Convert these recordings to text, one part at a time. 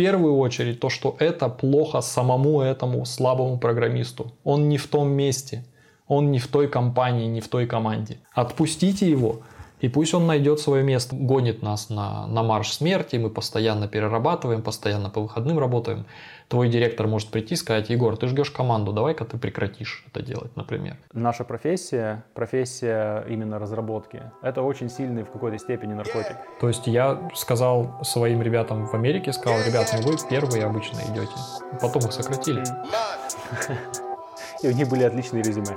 первую очередь то, что это плохо самому этому слабому программисту. Он не в том месте, он не в той компании, не в той команде. Отпустите его, и пусть он найдет свое место, гонит нас на, на марш смерти, мы постоянно перерабатываем, постоянно по выходным работаем. Твой директор может прийти и сказать, Егор, ты ждешь команду, давай-ка ты прекратишь это делать, например. Наша профессия, профессия именно разработки, это очень сильный в какой-то степени наркотик. То есть я сказал своим ребятам в Америке, сказал, ребят, ну вы первые обычно идете. Потом их сократили. И у них были отличные резюме.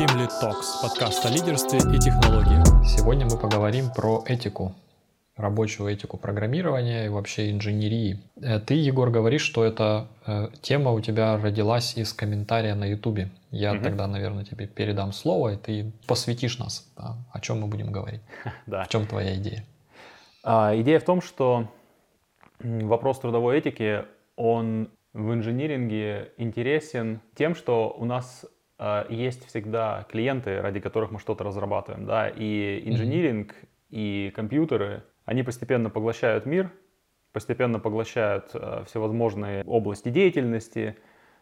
Team Lead Talks, подкаст о лидерстве и технологии. Сегодня мы поговорим про этику, рабочую этику программирования и вообще инженерии. Э, ты, Егор, говоришь, что эта э, тема у тебя родилась из комментария на Ютубе. Я угу. тогда, наверное, тебе передам слово, и ты посвятишь нас, да, о чем мы будем говорить. Да. В чем твоя идея? А, идея в том, что вопрос трудовой этики, он в инжиниринге интересен тем, что у нас есть всегда клиенты, ради которых мы что-то разрабатываем, да, и инжиниринг, mm-hmm. и компьютеры, они постепенно поглощают мир, постепенно поглощают э, всевозможные области деятельности,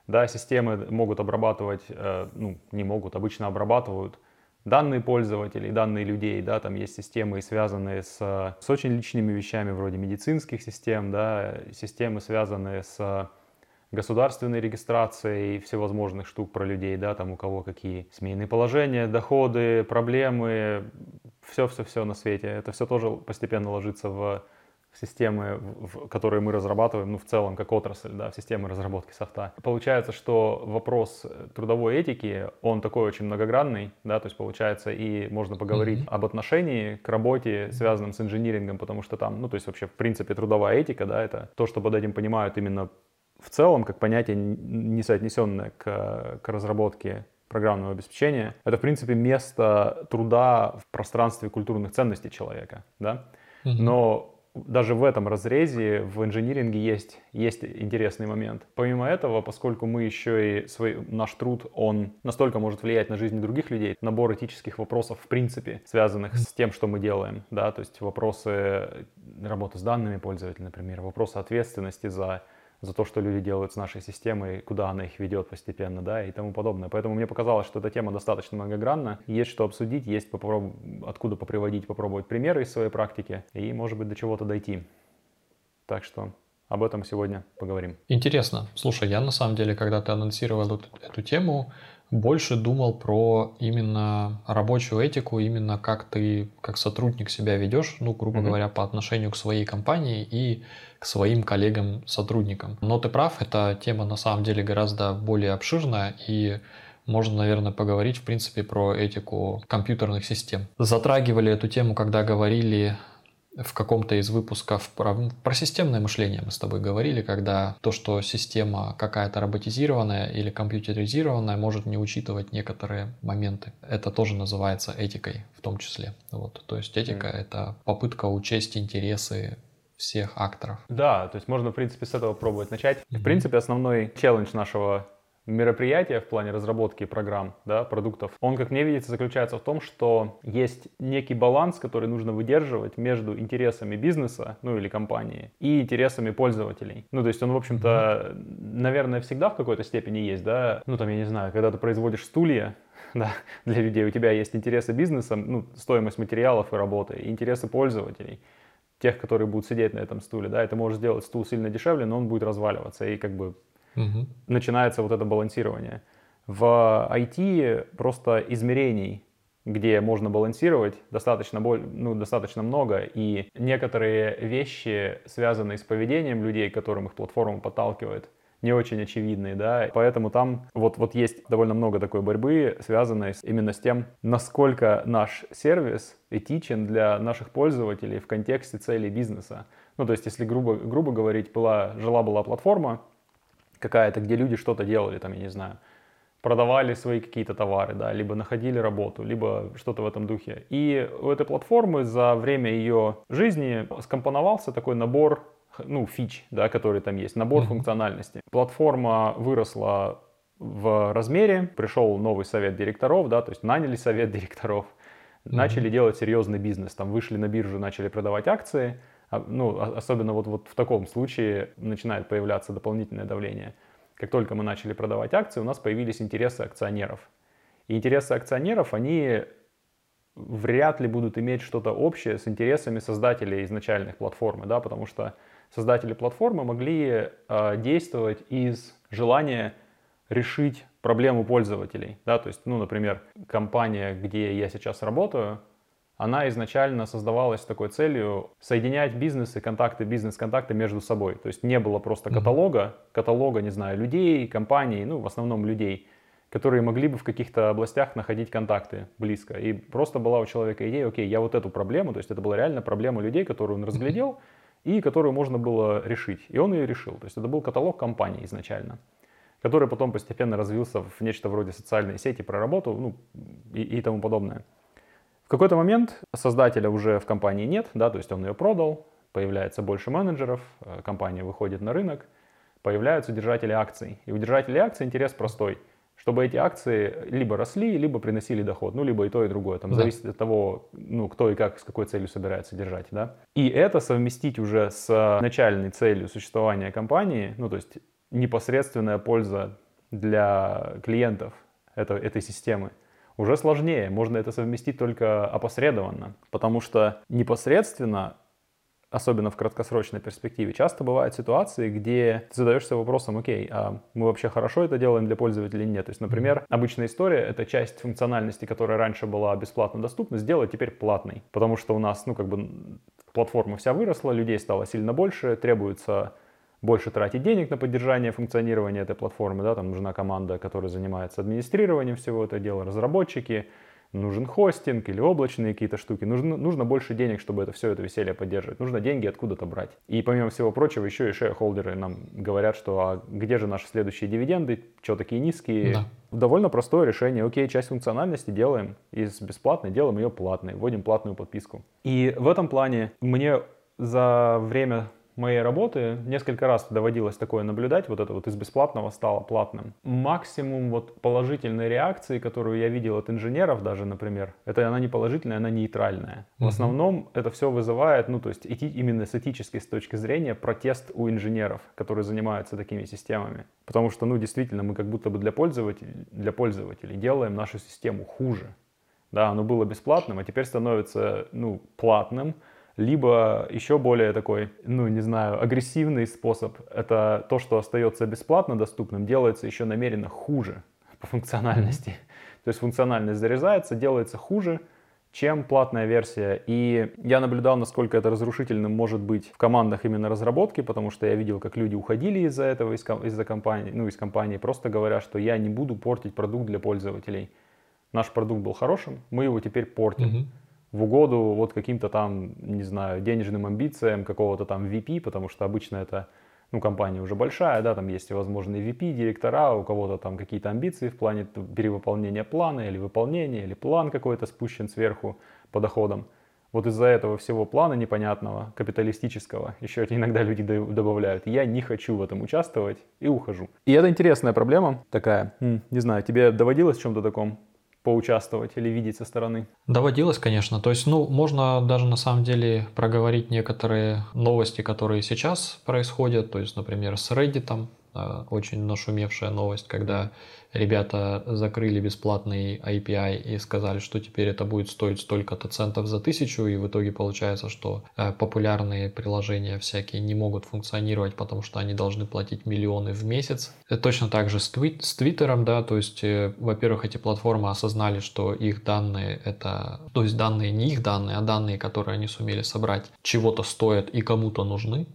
да, системы могут обрабатывать, э, ну, не могут, обычно обрабатывают данные пользователей, данные людей, да, там есть системы, связанные с, с очень личными вещами, вроде медицинских систем, да, системы, связанные с государственной регистрацией всевозможных штук про людей, да, там у кого какие семейные положения, доходы, проблемы, все-все-все на свете. Это все тоже постепенно ложится в системы, в, которые мы разрабатываем, ну, в целом, как отрасль, да, в системы разработки софта. Получается, что вопрос трудовой этики, он такой очень многогранный, да, то есть получается и можно поговорить mm-hmm. об отношении к работе, связанном с инжинирингом, потому что там, ну, то есть вообще, в принципе, трудовая этика, да, это то, что под этим понимают именно в целом, как понятие, не соотнесенное к, к разработке программного обеспечения, это, в принципе, место труда в пространстве культурных ценностей человека, да? Но даже в этом разрезе в инжиниринге есть, есть интересный момент. Помимо этого, поскольку мы еще и свой, наш труд, он настолько может влиять на жизнь других людей, набор этических вопросов в принципе, связанных с тем, что мы делаем, да, то есть вопросы работы с данными пользователя, например, вопросы ответственности за за то, что люди делают с нашей системой, куда она их ведет постепенно, да, и тому подобное. Поэтому мне показалось, что эта тема достаточно многогранна, есть что обсудить, есть попроб... откуда поприводить, попробовать примеры из своей практики и, может быть, до чего-то дойти. Так что об этом сегодня поговорим. Интересно. Слушай, я на самом деле, когда ты анонсировал эту, эту тему, больше думал про именно рабочую этику, именно как ты как сотрудник себя ведешь, ну, грубо mm-hmm. говоря, по отношению к своей компании и к своим коллегам-сотрудникам. Но ты прав, эта тема на самом деле гораздо более обширная и можно, наверное, поговорить, в принципе, про этику компьютерных систем. Затрагивали эту тему, когда говорили в каком-то из выпусков про, про системное мышление мы с тобой говорили, когда то, что система какая-то роботизированная или компьютеризированная, может не учитывать некоторые моменты. Это тоже называется этикой в том числе. Вот. То есть этика mm. — это попытка учесть интересы всех акторов. Да, то есть можно, в принципе, с этого пробовать начать. Mm-hmm. В принципе, основной челлендж нашего мероприятия в плане разработки программ, да, продуктов, он, как мне видится, заключается в том, что есть некий баланс, который нужно выдерживать между интересами бизнеса, ну или компании, и интересами пользователей. Ну, то есть он, в общем-то, наверное, всегда в какой-то степени есть, да, ну там, я не знаю, когда ты производишь стулья, да, для людей, у тебя есть интересы бизнеса, ну, стоимость материалов и работы, и интересы пользователей тех, которые будут сидеть на этом стуле, да, это может сделать стул сильно дешевле, но он будет разваливаться, и как бы угу. начинается вот это балансирование. В IT просто измерений, где можно балансировать, достаточно, ну, достаточно много, и некоторые вещи, связанные с поведением людей, которым их платформа подталкивает, не очень очевидные, да, поэтому там вот, вот есть довольно много такой борьбы, связанной с, именно с тем, насколько наш сервис этичен для наших пользователей в контексте целей бизнеса. Ну, то есть, если грубо, грубо говорить, была, жила-была платформа какая-то, где люди что-то делали, там, я не знаю, продавали свои какие-то товары, да, либо находили работу, либо что-то в этом духе. И у этой платформы за время ее жизни скомпоновался такой набор ну, фич, да, который там есть, набор mm-hmm. функциональности. Платформа выросла в размере, пришел новый совет директоров, да, то есть наняли совет директоров, mm-hmm. начали делать серьезный бизнес, там вышли на биржу, начали продавать акции, ну, особенно вот, вот в таком случае начинает появляться дополнительное давление. Как только мы начали продавать акции, у нас появились интересы акционеров. И интересы акционеров, они вряд ли будут иметь что-то общее с интересами создателей изначальных платформы, да, потому что создатели платформы могли э, действовать из желания решить проблему пользователей, да, то есть, ну, например, компания, где я сейчас работаю, она изначально создавалась с такой целью соединять бизнес и контакты, бизнес-контакты между собой. То есть не было просто каталога, каталога, не знаю, людей, компаний, ну, в основном людей, которые могли бы в каких-то областях находить контакты близко. И просто была у человека идея, окей, я вот эту проблему, то есть это была реально проблема людей, которую он разглядел, и которую можно было решить. И он ее решил. То есть это был каталог компаний изначально, который потом постепенно развился в нечто вроде социальной сети про работу ну, и, и тому подобное. В какой-то момент создателя уже в компании нет, да, то есть он ее продал, появляется больше менеджеров, э, компания выходит на рынок, появляются держатели акций. И у держателей акций интерес простой, чтобы эти акции либо росли, либо приносили доход, ну, либо и то, и другое. Там да. зависит от того, ну, кто и как, с какой целью собирается держать, да. И это совместить уже с начальной целью существования компании, ну, то есть непосредственная польза для клиентов этой, этой системы – уже сложнее. Можно это совместить только опосредованно, потому что непосредственно особенно в краткосрочной перспективе, часто бывают ситуации, где ты задаешься вопросом, окей, а мы вообще хорошо это делаем для пользователя или нет? То есть, например, обычная история — это часть функциональности, которая раньше была бесплатно доступна, сделать теперь платной, потому что у нас, ну, как бы платформа вся выросла, людей стало сильно больше, требуется больше тратить денег на поддержание функционирования этой платформы, да, там нужна команда, которая занимается администрированием всего этого дела, разработчики, нужен хостинг или облачные какие-то штуки, нужно, нужно больше денег, чтобы это все это веселье поддерживать, нужно деньги откуда-то брать. И помимо всего прочего, еще и шейхолдеры нам говорят, что а где же наши следующие дивиденды, что такие низкие. Да. Довольно простое решение, окей, часть функциональности делаем из бесплатной, делаем ее платной, вводим платную подписку. И в этом плане мне за время моей работы несколько раз доводилось такое наблюдать, вот это вот из бесплатного стало платным. Максимум вот положительной реакции, которую я видел от инженеров даже, например, это она не положительная, она нейтральная. В основном это все вызывает, ну то есть эти, именно с этической с точки зрения протест у инженеров, которые занимаются такими системами. Потому что, ну действительно, мы как будто бы для пользователей, для пользователей делаем нашу систему хуже. Да, оно было бесплатным, а теперь становится, ну, платным, либо еще более такой, ну не знаю, агрессивный способ, это то, что остается бесплатно доступным, делается еще намеренно хуже по функциональности. То есть функциональность зарезается, делается хуже, чем платная версия. И я наблюдал, насколько это разрушительным может быть в командах именно разработки, потому что я видел, как люди уходили из-за этого, из-за компании, ну, из компании, просто говоря, что я не буду портить продукт для пользователей. Наш продукт был хорошим, мы его теперь портим. Mm-hmm в угоду вот каким-то там, не знаю, денежным амбициям какого-то там VP, потому что обычно это, ну, компания уже большая, да, там есть всевозможные VP, директора, у кого-то там какие-то амбиции в плане перевыполнения плана или выполнения, или план какой-то спущен сверху по доходам. Вот из-за этого всего плана непонятного, капиталистического, еще иногда люди добавляют, я не хочу в этом участвовать и ухожу. И это интересная проблема такая. Не знаю, тебе доводилось в чем-то таком поучаствовать или видеть со стороны? Доводилось, конечно. То есть, ну, можно даже на самом деле проговорить некоторые новости, которые сейчас происходят. То есть, например, с Reddit, э, очень нашумевшая новость, когда ребята закрыли бесплатный API и сказали, что теперь это будет стоить столько-то центов за тысячу, и в итоге получается, что э, популярные приложения всякие не могут функционировать, потому что они должны платить миллионы в месяц. Это точно так же с, твит, с Твиттером, да, то есть, э, во-первых, эти платформы осознали, что их данные это, то есть данные не их данные, а данные, которые они сумели собрать, чего-то стоят и кому-то нужны,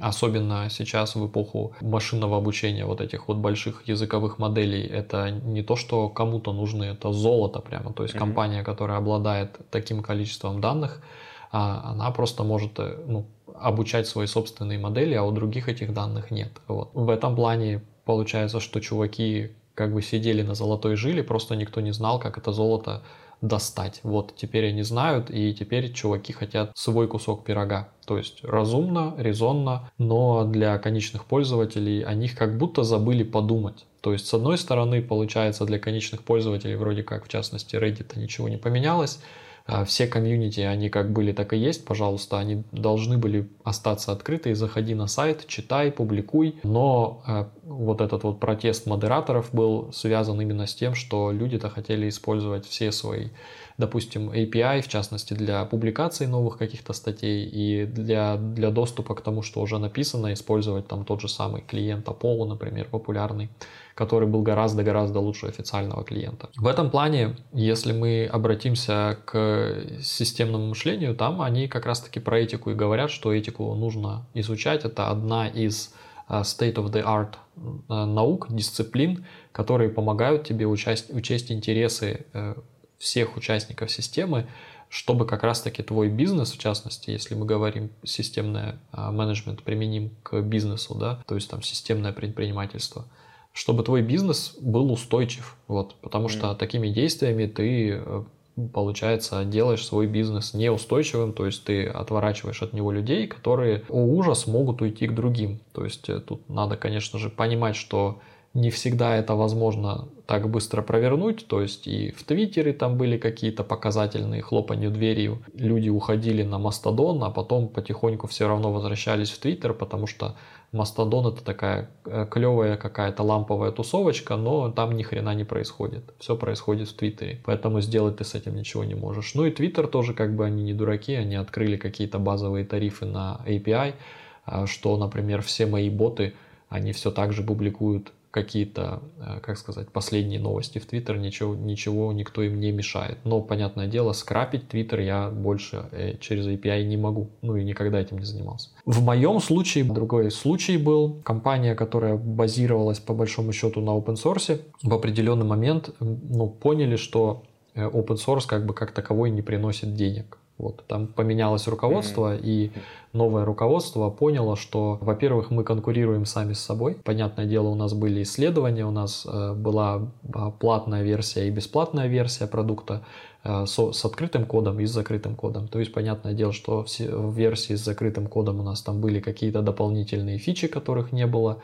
Особенно сейчас в эпоху машинного обучения вот этих вот больших языковых моделей. Это не то, что кому-то нужны, это золото прямо. То есть mm-hmm. компания, которая обладает таким количеством данных, а, она просто может э, ну, обучать свои собственные модели, а у других этих данных нет. Вот. В этом плане получается, что чуваки как бы сидели на золотой жиле, просто никто не знал, как это золото достать. Вот теперь они знают, и теперь чуваки хотят свой кусок пирога. То есть разумно, резонно, но для конечных пользователей о них как будто забыли подумать. То есть, с одной стороны, получается, для конечных пользователей, вроде как, в частности, Reddit, ничего не поменялось, все комьюнити, они как были, так и есть, пожалуйста, они должны были остаться открыты. Заходи на сайт, читай, публикуй. Но а, вот этот вот протест модераторов был связан именно с тем, что люди-то хотели использовать все свои допустим, API, в частности, для публикации новых каких-то статей и для, для доступа к тому, что уже написано, использовать там тот же самый клиент Apollo, например, популярный, который был гораздо-гораздо лучше официального клиента. В этом плане, если мы обратимся к системному мышлению, там они как раз-таки про этику и говорят, что этику нужно изучать. Это одна из э, state of the art э, наук, дисциплин, которые помогают тебе учесть, учесть интересы э, всех участников системы, чтобы как раз-таки твой бизнес, в частности, если мы говорим системное менеджмент применим к бизнесу, да, то есть там системное предпринимательство, чтобы твой бизнес был устойчив, вот, потому mm. что такими действиями ты э, получается, делаешь свой бизнес неустойчивым, то есть ты отворачиваешь от него людей, которые, о ужас, могут уйти к другим. То есть э, тут надо, конечно же, понимать, что не всегда это возможно так быстро провернуть, то есть и в Твиттере там были какие-то показательные хлопанье дверью, люди уходили на Мастодон, а потом потихоньку все равно возвращались в Твиттер, потому что Мастодон это такая э, клевая какая-то ламповая тусовочка, но там ни хрена не происходит. Все происходит в Твиттере. Поэтому сделать ты с этим ничего не можешь. Ну и Твиттер тоже как бы они не дураки, они открыли какие-то базовые тарифы на API, а, что, например, все мои боты, они все так же публикуют какие-то, э, как сказать, последние новости в Твиттер, ничего, ничего никто им не мешает. Но, понятное дело, скрапить Твиттер я больше э, через API не могу. Ну и никогда этим не занимался. В моем случае, другой случай был, компания, которая базировалась по большому счету на open source, в определенный момент ну, поняли, что э, open source как бы как таковой не приносит денег. Вот, там поменялось руководство, mm-hmm. и новое руководство поняло, что, во-первых, мы конкурируем сами с собой. Понятное дело, у нас были исследования, у нас э, была а, платная версия и бесплатная версия продукта э, с открытым кодом и с закрытым кодом. То есть, понятное дело, что в версии с закрытым кодом у нас там были какие-то дополнительные фичи, которых не было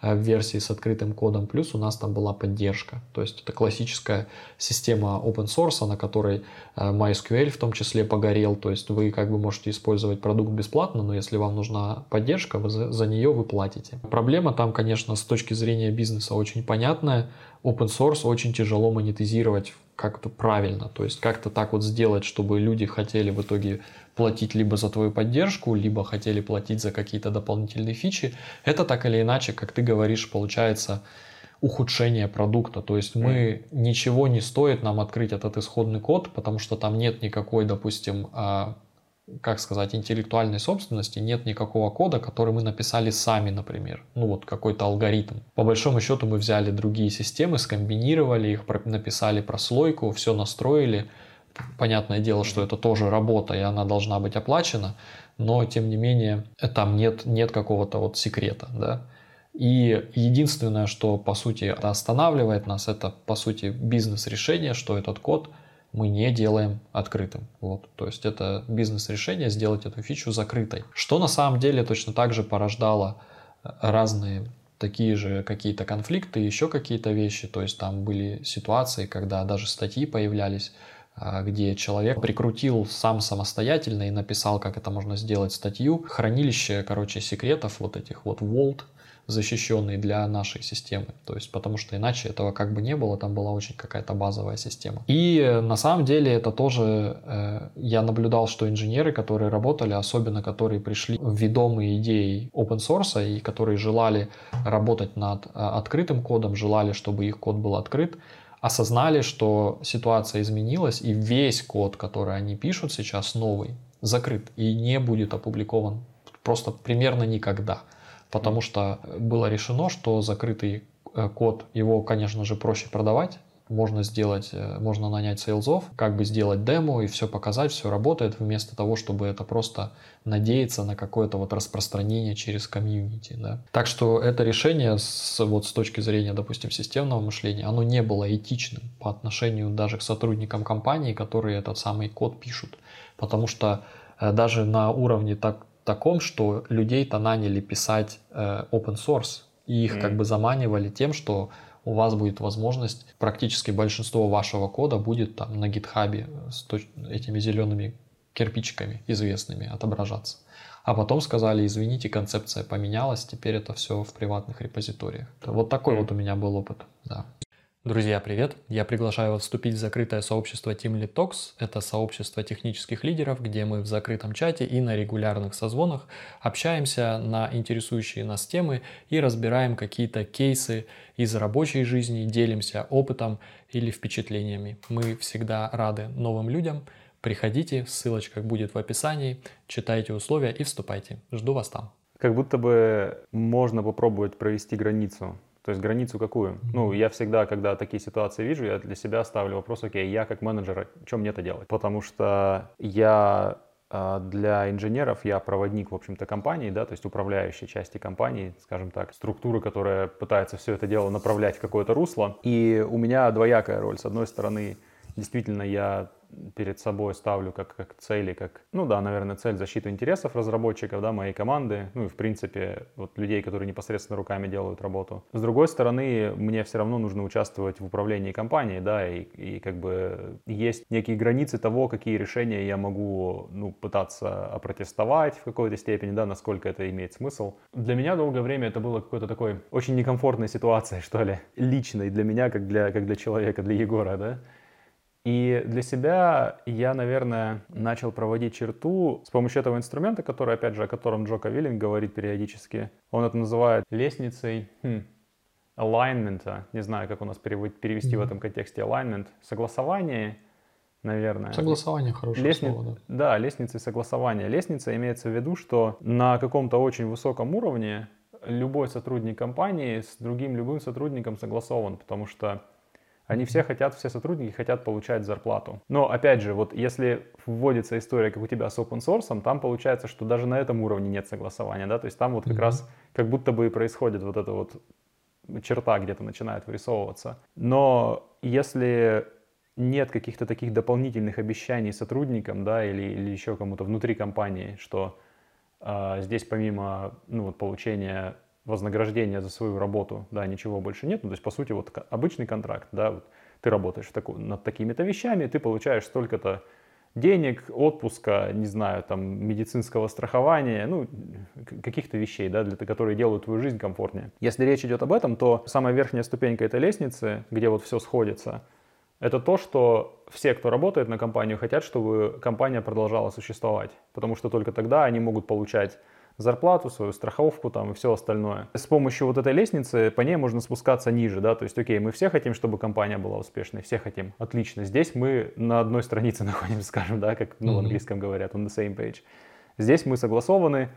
в версии с открытым кодом, плюс у нас там была поддержка. То есть это классическая система open source, на которой э, MySQL в том числе погорел. То есть вы как бы можете использовать продукт бесплатно, но если вам нужна поддержка, вы за, за нее вы платите. Проблема там, конечно, с точки зрения бизнеса очень понятная. Open source очень тяжело монетизировать как-то правильно. То есть как-то так вот сделать, чтобы люди хотели в итоге платить либо за твою поддержку, либо хотели платить за какие-то дополнительные фичи. Это так или иначе, как ты говоришь, получается ухудшение продукта. То есть мы ничего не стоит нам открыть этот исходный код, потому что там нет никакой, допустим, а, как сказать, интеллектуальной собственности, нет никакого кода, который мы написали сами, например. Ну вот какой-то алгоритм. По большому счету мы взяли другие системы, скомбинировали их, написали прослойку, все настроили. Понятное дело, что это тоже работа, и она должна быть оплачена, но тем не менее там нет, нет какого-то вот секрета, да. И единственное, что по сути останавливает нас, это по сути бизнес-решение, что этот код – мы не делаем открытым. Вот. То есть это бизнес-решение сделать эту фичу закрытой. Что на самом деле точно так же порождало э, разные такие же какие-то конфликты, еще какие-то вещи. То есть там были ситуации, когда даже статьи появлялись, а, где человек прикрутил сам самостоятельно и написал, как это можно сделать статью. Хранилище, короче, секретов вот этих вот Vault, защищенный для нашей системы. То есть, потому что иначе этого как бы не было, там была очень какая-то базовая система. И э, на самом деле это тоже, э, я наблюдал, что инженеры, которые работали, особенно которые пришли ведомые идеей open source и которые желали работать над э, открытым кодом, желали, чтобы их код был открыт, осознали, что ситуация изменилась, и весь код, который они пишут сейчас, новый, закрыт и не будет опубликован просто примерно никогда потому что было решено, что закрытый э, код, его, конечно же, проще продавать, можно сделать, э, можно нанять сейлзов, как бы сделать демо и все показать, все работает, вместо того, чтобы это просто надеяться на какое-то вот распространение через комьюнити. Да. Так что это решение с, вот с точки зрения, допустим, системного мышления, оно не было этичным по отношению даже к сотрудникам компании, которые этот самый код пишут. Потому что э, даже на уровне так, таком, что людей-то наняли писать э, open source, и их mm. как бы заманивали тем, что у вас будет возможность, практически большинство вашего кода будет там на гитхабе с этими зелеными кирпичиками известными отображаться. А потом сказали, извините, концепция поменялась, теперь это все в приватных репозиториях. Вот такой вот у меня был опыт, да. Друзья, привет! Я приглашаю вас вступить в закрытое сообщество Team Lead Talks. Это сообщество технических лидеров, где мы в закрытом чате и на регулярных созвонах общаемся на интересующие нас темы и разбираем какие-то кейсы из рабочей жизни, делимся опытом или впечатлениями. Мы всегда рады новым людям. Приходите, ссылочка будет в описании, читайте условия и вступайте. Жду вас там. Как будто бы можно попробовать провести границу то есть границу какую? Ну, я всегда, когда такие ситуации вижу, я для себя ставлю вопрос, окей, я как менеджер, что мне это делать? Потому что я а, для инженеров я проводник, в общем-то, компании, да, то есть управляющей части компании, скажем так, структуры, которая пытается все это дело направлять в какое-то русло. И у меня двоякая роль. С одной стороны, действительно, я перед собой ставлю как, как цели, как, ну да, наверное, цель защиту интересов разработчиков, да, моей команды, ну и в принципе вот людей, которые непосредственно руками делают работу. С другой стороны, мне все равно нужно участвовать в управлении компанией, да, и, и как бы есть некие границы того, какие решения я могу, ну, пытаться опротестовать в какой-то степени, да, насколько это имеет смысл. Для меня долгое время это было какой-то такой очень некомфортной ситуацией, что ли, личной для меня, как для, как для человека, для Егора, да. И для себя я, наверное, начал проводить черту с помощью этого инструмента, который, опять же, о котором Джока Виллинг говорит периодически. Он это называет лестницей хм, alignment. Не знаю, как у нас перевести mm-hmm. в этом контексте alignment. Согласование, наверное. Согласование хорошее Лестни... слово, да. Да, лестница согласования. Лестница имеется в виду, что на каком-то очень высоком уровне любой сотрудник компании с другим любым сотрудником согласован, потому что они все хотят, все сотрудники хотят получать зарплату. Но опять же, вот если вводится история, как у тебя с open source, там получается, что даже на этом уровне нет согласования, да, то есть там вот как mm-hmm. раз как будто бы и происходит вот эта вот черта где-то начинает вырисовываться. Но если нет каких-то таких дополнительных обещаний сотрудникам, да, или, или еще кому-то внутри компании, что э, здесь помимо ну, вот, получения вознаграждения за свою работу, да, ничего больше нет. Ну, то есть, по сути, вот обычный контракт, да, вот ты работаешь таку, над такими-то вещами, ты получаешь столько-то денег, отпуска, не знаю, там, медицинского страхования, ну, каких-то вещей, да, для, которые делают твою жизнь комфортнее. Если речь идет об этом, то самая верхняя ступенька этой лестницы, где вот все сходится, это то, что все, кто работает на компанию, хотят, чтобы компания продолжала существовать, потому что только тогда они могут получать зарплату, свою страховку там и все остальное. С помощью вот этой лестницы по ней можно спускаться ниже, да, то есть, окей, мы все хотим, чтобы компания была успешной, все хотим, отлично. Здесь мы на одной странице находимся, скажем, да, как ну, в английском говорят, on the same page. Здесь мы согласованы,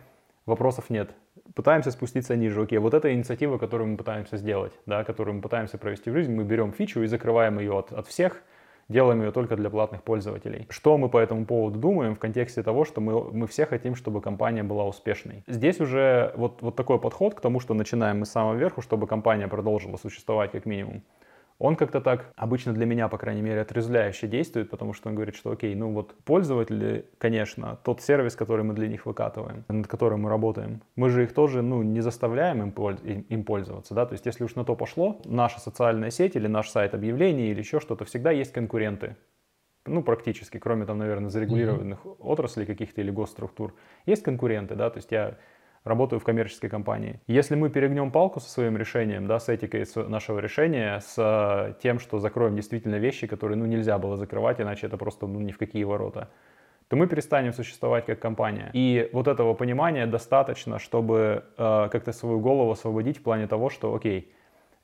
вопросов нет. Пытаемся спуститься ниже. Окей, вот эта инициатива, которую мы пытаемся сделать, да, которую мы пытаемся провести в жизнь, мы берем фичу и закрываем ее от, от всех, делаем ее только для платных пользователей. Что мы по этому поводу думаем в контексте того, что мы, мы все хотим, чтобы компания была успешной. Здесь уже вот, вот такой подход к тому, что начинаем мы с самого верху, чтобы компания продолжила существовать как минимум он как-то так, обычно для меня, по крайней мере, отрезвляюще действует, потому что он говорит, что окей, ну вот пользователи, конечно, тот сервис, который мы для них выкатываем, над которым мы работаем, мы же их тоже, ну, не заставляем им, им пользоваться, да, то есть если уж на то пошло, наша социальная сеть или наш сайт объявлений или еще что-то, всегда есть конкуренты, ну, практически, кроме там, наверное, зарегулированных mm-hmm. отраслей каких-то или госструктур, есть конкуренты, да, то есть я работаю в коммерческой компании. Если мы перегнем палку со своим решением, да, с этикой нашего решения, с э, тем, что закроем действительно вещи, которые ну, нельзя было закрывать, иначе это просто ну, ни в какие ворота, то мы перестанем существовать как компания. И вот этого понимания достаточно, чтобы э, как-то свою голову освободить в плане того, что, окей,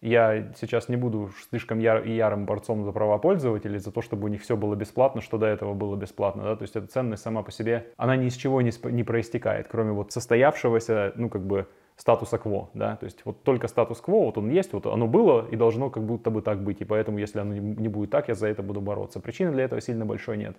я сейчас не буду слишком яр, ярым борцом за права пользователей, за то, чтобы у них все было бесплатно, что до этого было бесплатно, да, то есть эта ценность сама по себе, она ни из чего не, не проистекает, кроме вот состоявшегося, ну, как бы, статуса кво, да, то есть вот только статус-кво, вот он есть, вот оно было и должно как будто бы так быть, и поэтому если оно не будет так, я за это буду бороться. Причины для этого сильно большой нет.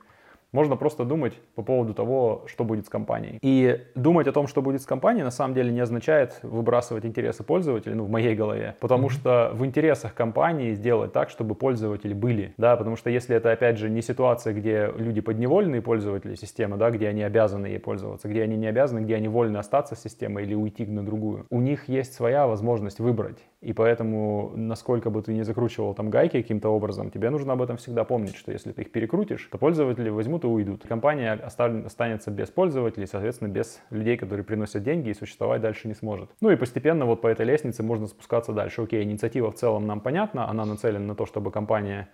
Можно просто думать по поводу того, что будет с компанией. И думать о том, что будет с компанией, на самом деле не означает выбрасывать интересы пользователей, ну, в моей голове. Потому что в интересах компании сделать так, чтобы пользователи были. Да, потому что если это, опять же, не ситуация, где люди подневольные пользователи системы, да, где они обязаны ей пользоваться, где они не обязаны, где они вольны остаться с системой или уйти на другую. У них есть своя возможность выбрать И поэтому, насколько бы ты не закручивал там гайки каким-то образом, тебе нужно об этом всегда помнить, что если ты их перекрутишь, то пользователи возьмут и уйдут. Компания останется без пользователей, соответственно, без людей, которые приносят деньги и существовать дальше не сможет. Ну и постепенно вот по этой лестнице можно спускаться дальше. Окей, инициатива в целом нам понятна, она нацелена на то, чтобы компания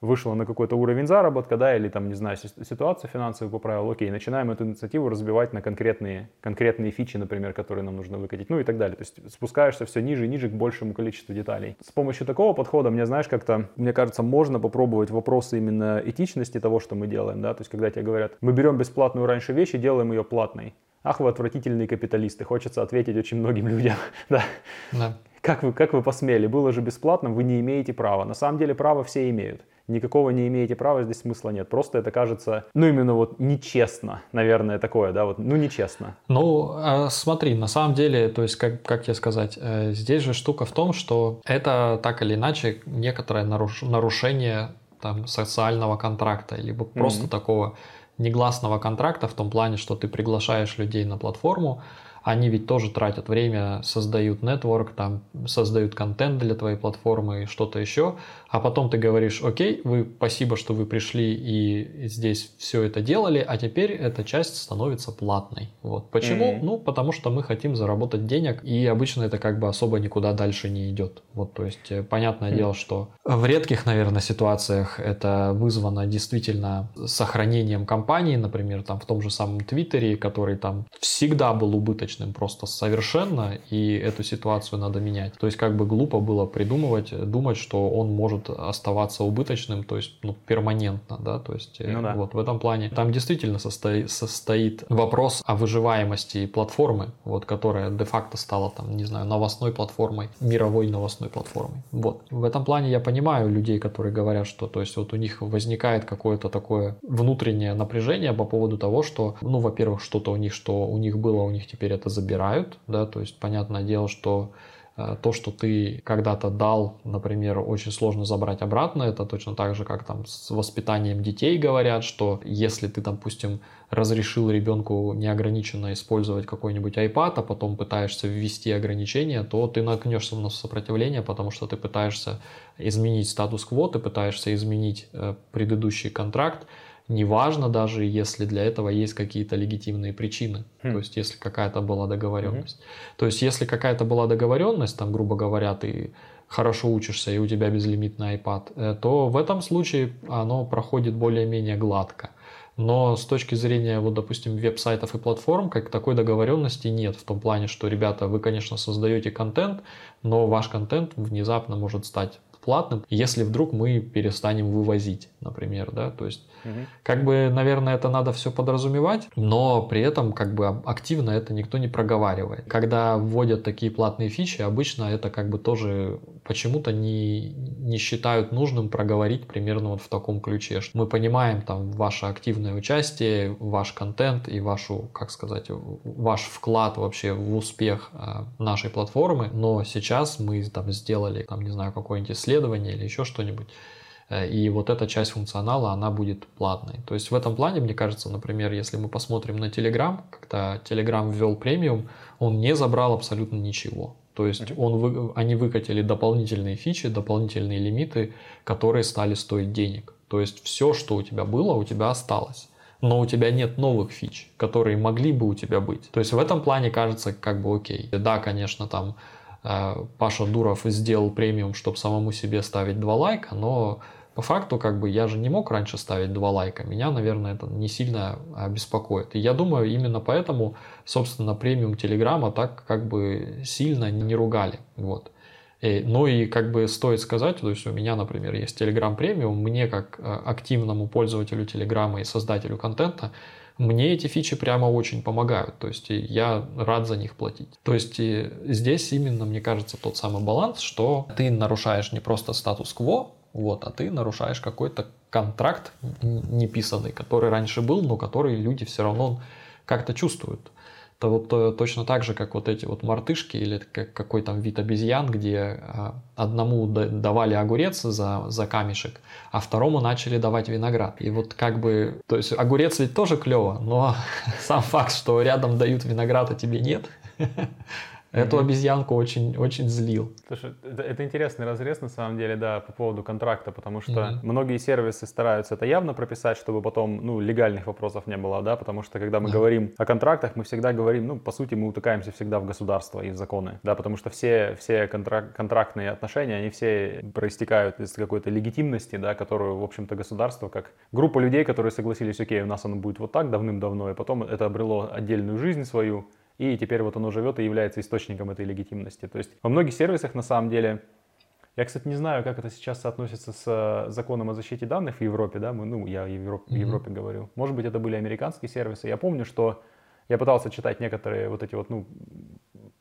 вышла на какой-то уровень заработка, да, или там, не знаю, ситуацию финансовую поправил, окей, начинаем эту инициативу разбивать на конкретные, конкретные фичи, например, которые нам нужно выкатить, ну и так далее. То есть спускаешься все ниже и ниже к большему количеству деталей. С помощью такого подхода, мне, знаешь, как-то, мне кажется, можно попробовать вопросы именно этичности того, что мы делаем, да, то есть когда тебе говорят, мы берем бесплатную раньше вещь и делаем ее платной. Ах, вы отвратительные капиталисты. Хочется ответить очень многим людям. да. да. Как вы, как вы посмели? Было же бесплатно, вы не имеете права. На самом деле право все имеют никакого не имеете права, здесь смысла нет. Просто это кажется, ну, именно вот нечестно, наверное, такое, да, вот, ну, нечестно. Ну, а, смотри, на самом деле, то есть, как, как тебе сказать, э, здесь же штука в том, что это так или иначе некоторое наруш... нарушение там социального контракта, либо просто mm-hmm. такого негласного контракта в том плане, что ты приглашаешь людей на платформу, они ведь тоже тратят время, создают нетворк, там, создают контент для твоей платформы и что-то еще, а потом ты говоришь, окей, вы, спасибо, что вы пришли и здесь все это делали, а теперь эта часть становится платной. Вот. Почему? Mm-hmm. Ну, потому что мы хотим заработать денег, и обычно это как бы особо никуда дальше не идет. Вот, то есть, э, понятное mm-hmm. дело, что в редких, наверное, ситуациях это вызвано действительно сохранением компании, например, там в том же самом Твиттере, который там всегда был убыточным убыточным просто совершенно, и эту ситуацию надо менять. То есть как бы глупо было придумывать, думать, что он может оставаться убыточным, то есть ну, перманентно, да, то есть э, ну, да. вот в этом плане. Там действительно состоит, состоит вопрос о выживаемости платформы, вот, которая де-факто стала там, не знаю, новостной платформой, мировой новостной платформой. Вот. В этом плане я понимаю людей, которые говорят, что то есть вот у них возникает какое-то такое внутреннее напряжение по поводу того, что, ну, во-первых, что-то у них, что у них было, у них теперь это забирают, да, то есть понятное дело, что э, то, что ты когда-то дал, например, очень сложно забрать обратно. Это точно так же, как там с воспитанием детей говорят, что если ты, допустим, разрешил ребенку неограниченно использовать какой-нибудь iPad, а потом пытаешься ввести ограничения, то ты наткнешься на сопротивление, потому что ты пытаешься изменить статус-кво, ты пытаешься изменить э, предыдущий контракт, Неважно даже, если для этого есть какие-то легитимные причины. Хм. То есть, если какая-то была договоренность. Хм. То есть, если какая-то была договоренность, там, грубо говоря, ты хорошо учишься и у тебя безлимитный iPad, э, то в этом случае оно проходит более-менее гладко. Но с точки зрения, вот, допустим, веб-сайтов и платформ, как такой договоренности нет. В том плане, что, ребята, вы, конечно, создаете контент, но ваш контент внезапно может стать платным, если вдруг мы перестанем вывозить, например, да, то есть как бы, наверное, это надо все подразумевать, но при этом как бы активно это никто не проговаривает. Когда вводят такие платные фичи, обычно это как бы тоже почему-то не, не считают нужным проговорить примерно вот в таком ключе, что мы понимаем там ваше активное участие, ваш контент и вашу, как сказать, ваш вклад вообще в успех э, нашей платформы, но сейчас мы там сделали, там, не знаю, какое-нибудь исследование или еще что-нибудь, и вот эта часть функционала, она будет платной. То есть в этом плане, мне кажется, например, если мы посмотрим на Telegram, когда Telegram ввел премиум, он не забрал абсолютно ничего. То есть он, вы, они выкатили дополнительные фичи, дополнительные лимиты, которые стали стоить денег. То есть все, что у тебя было, у тебя осталось. Но у тебя нет новых фич, которые могли бы у тебя быть. То есть в этом плане кажется как бы окей. Да, конечно, там э, Паша Дуров сделал премиум, чтобы самому себе ставить два лайка, но по факту, как бы, я же не мог раньше ставить два лайка. Меня, наверное, это не сильно беспокоит. И я думаю, именно поэтому, собственно, премиум Телеграма так как бы сильно не ругали. Вот. И, ну и как бы стоит сказать, то есть у меня, например, есть Telegram премиум, мне как а, активному пользователю Телеграма и создателю контента, мне эти фичи прямо очень помогают, то есть я рад за них платить. То есть здесь именно, мне кажется, тот самый баланс, что ты нарушаешь не просто статус-кво, вот, а ты нарушаешь какой-то контракт неписанный, который раньше был, но который люди все равно как-то чувствуют. Это вот э, точно так же, как вот эти вот мартышки или как какой там вид обезьян, где а, одному давали огурец за, за камешек, а второму начали давать виноград. И вот как бы, то есть огурец ведь тоже клево, но сам факт, что рядом дают виноград, а тебе нет, Эту mm-hmm. обезьянку очень, очень злил. Слушай, это, это интересный разрез на самом деле, да, по поводу контракта, потому что mm-hmm. многие сервисы стараются это явно прописать, чтобы потом, ну, легальных вопросов не было, да, потому что когда мы yeah. говорим о контрактах, мы всегда говорим, ну, по сути, мы утыкаемся всегда в государство и в законы, да, потому что все, все контрак- контрактные отношения, они все проистекают из какой-то легитимности, да, которую, в общем-то, государство, как группа людей, которые согласились, окей, у нас оно будет вот так давным-давно, и потом это обрело отдельную жизнь свою, и теперь вот оно живет и является источником этой легитимности. То есть во многих сервисах на самом деле, я, кстати, не знаю, как это сейчас соотносится с э, законом о защите данных в Европе, да, мы, ну, я в Европе, mm-hmm. Европе говорю. Может быть, это были американские сервисы. Я помню, что я пытался читать некоторые вот эти вот, ну,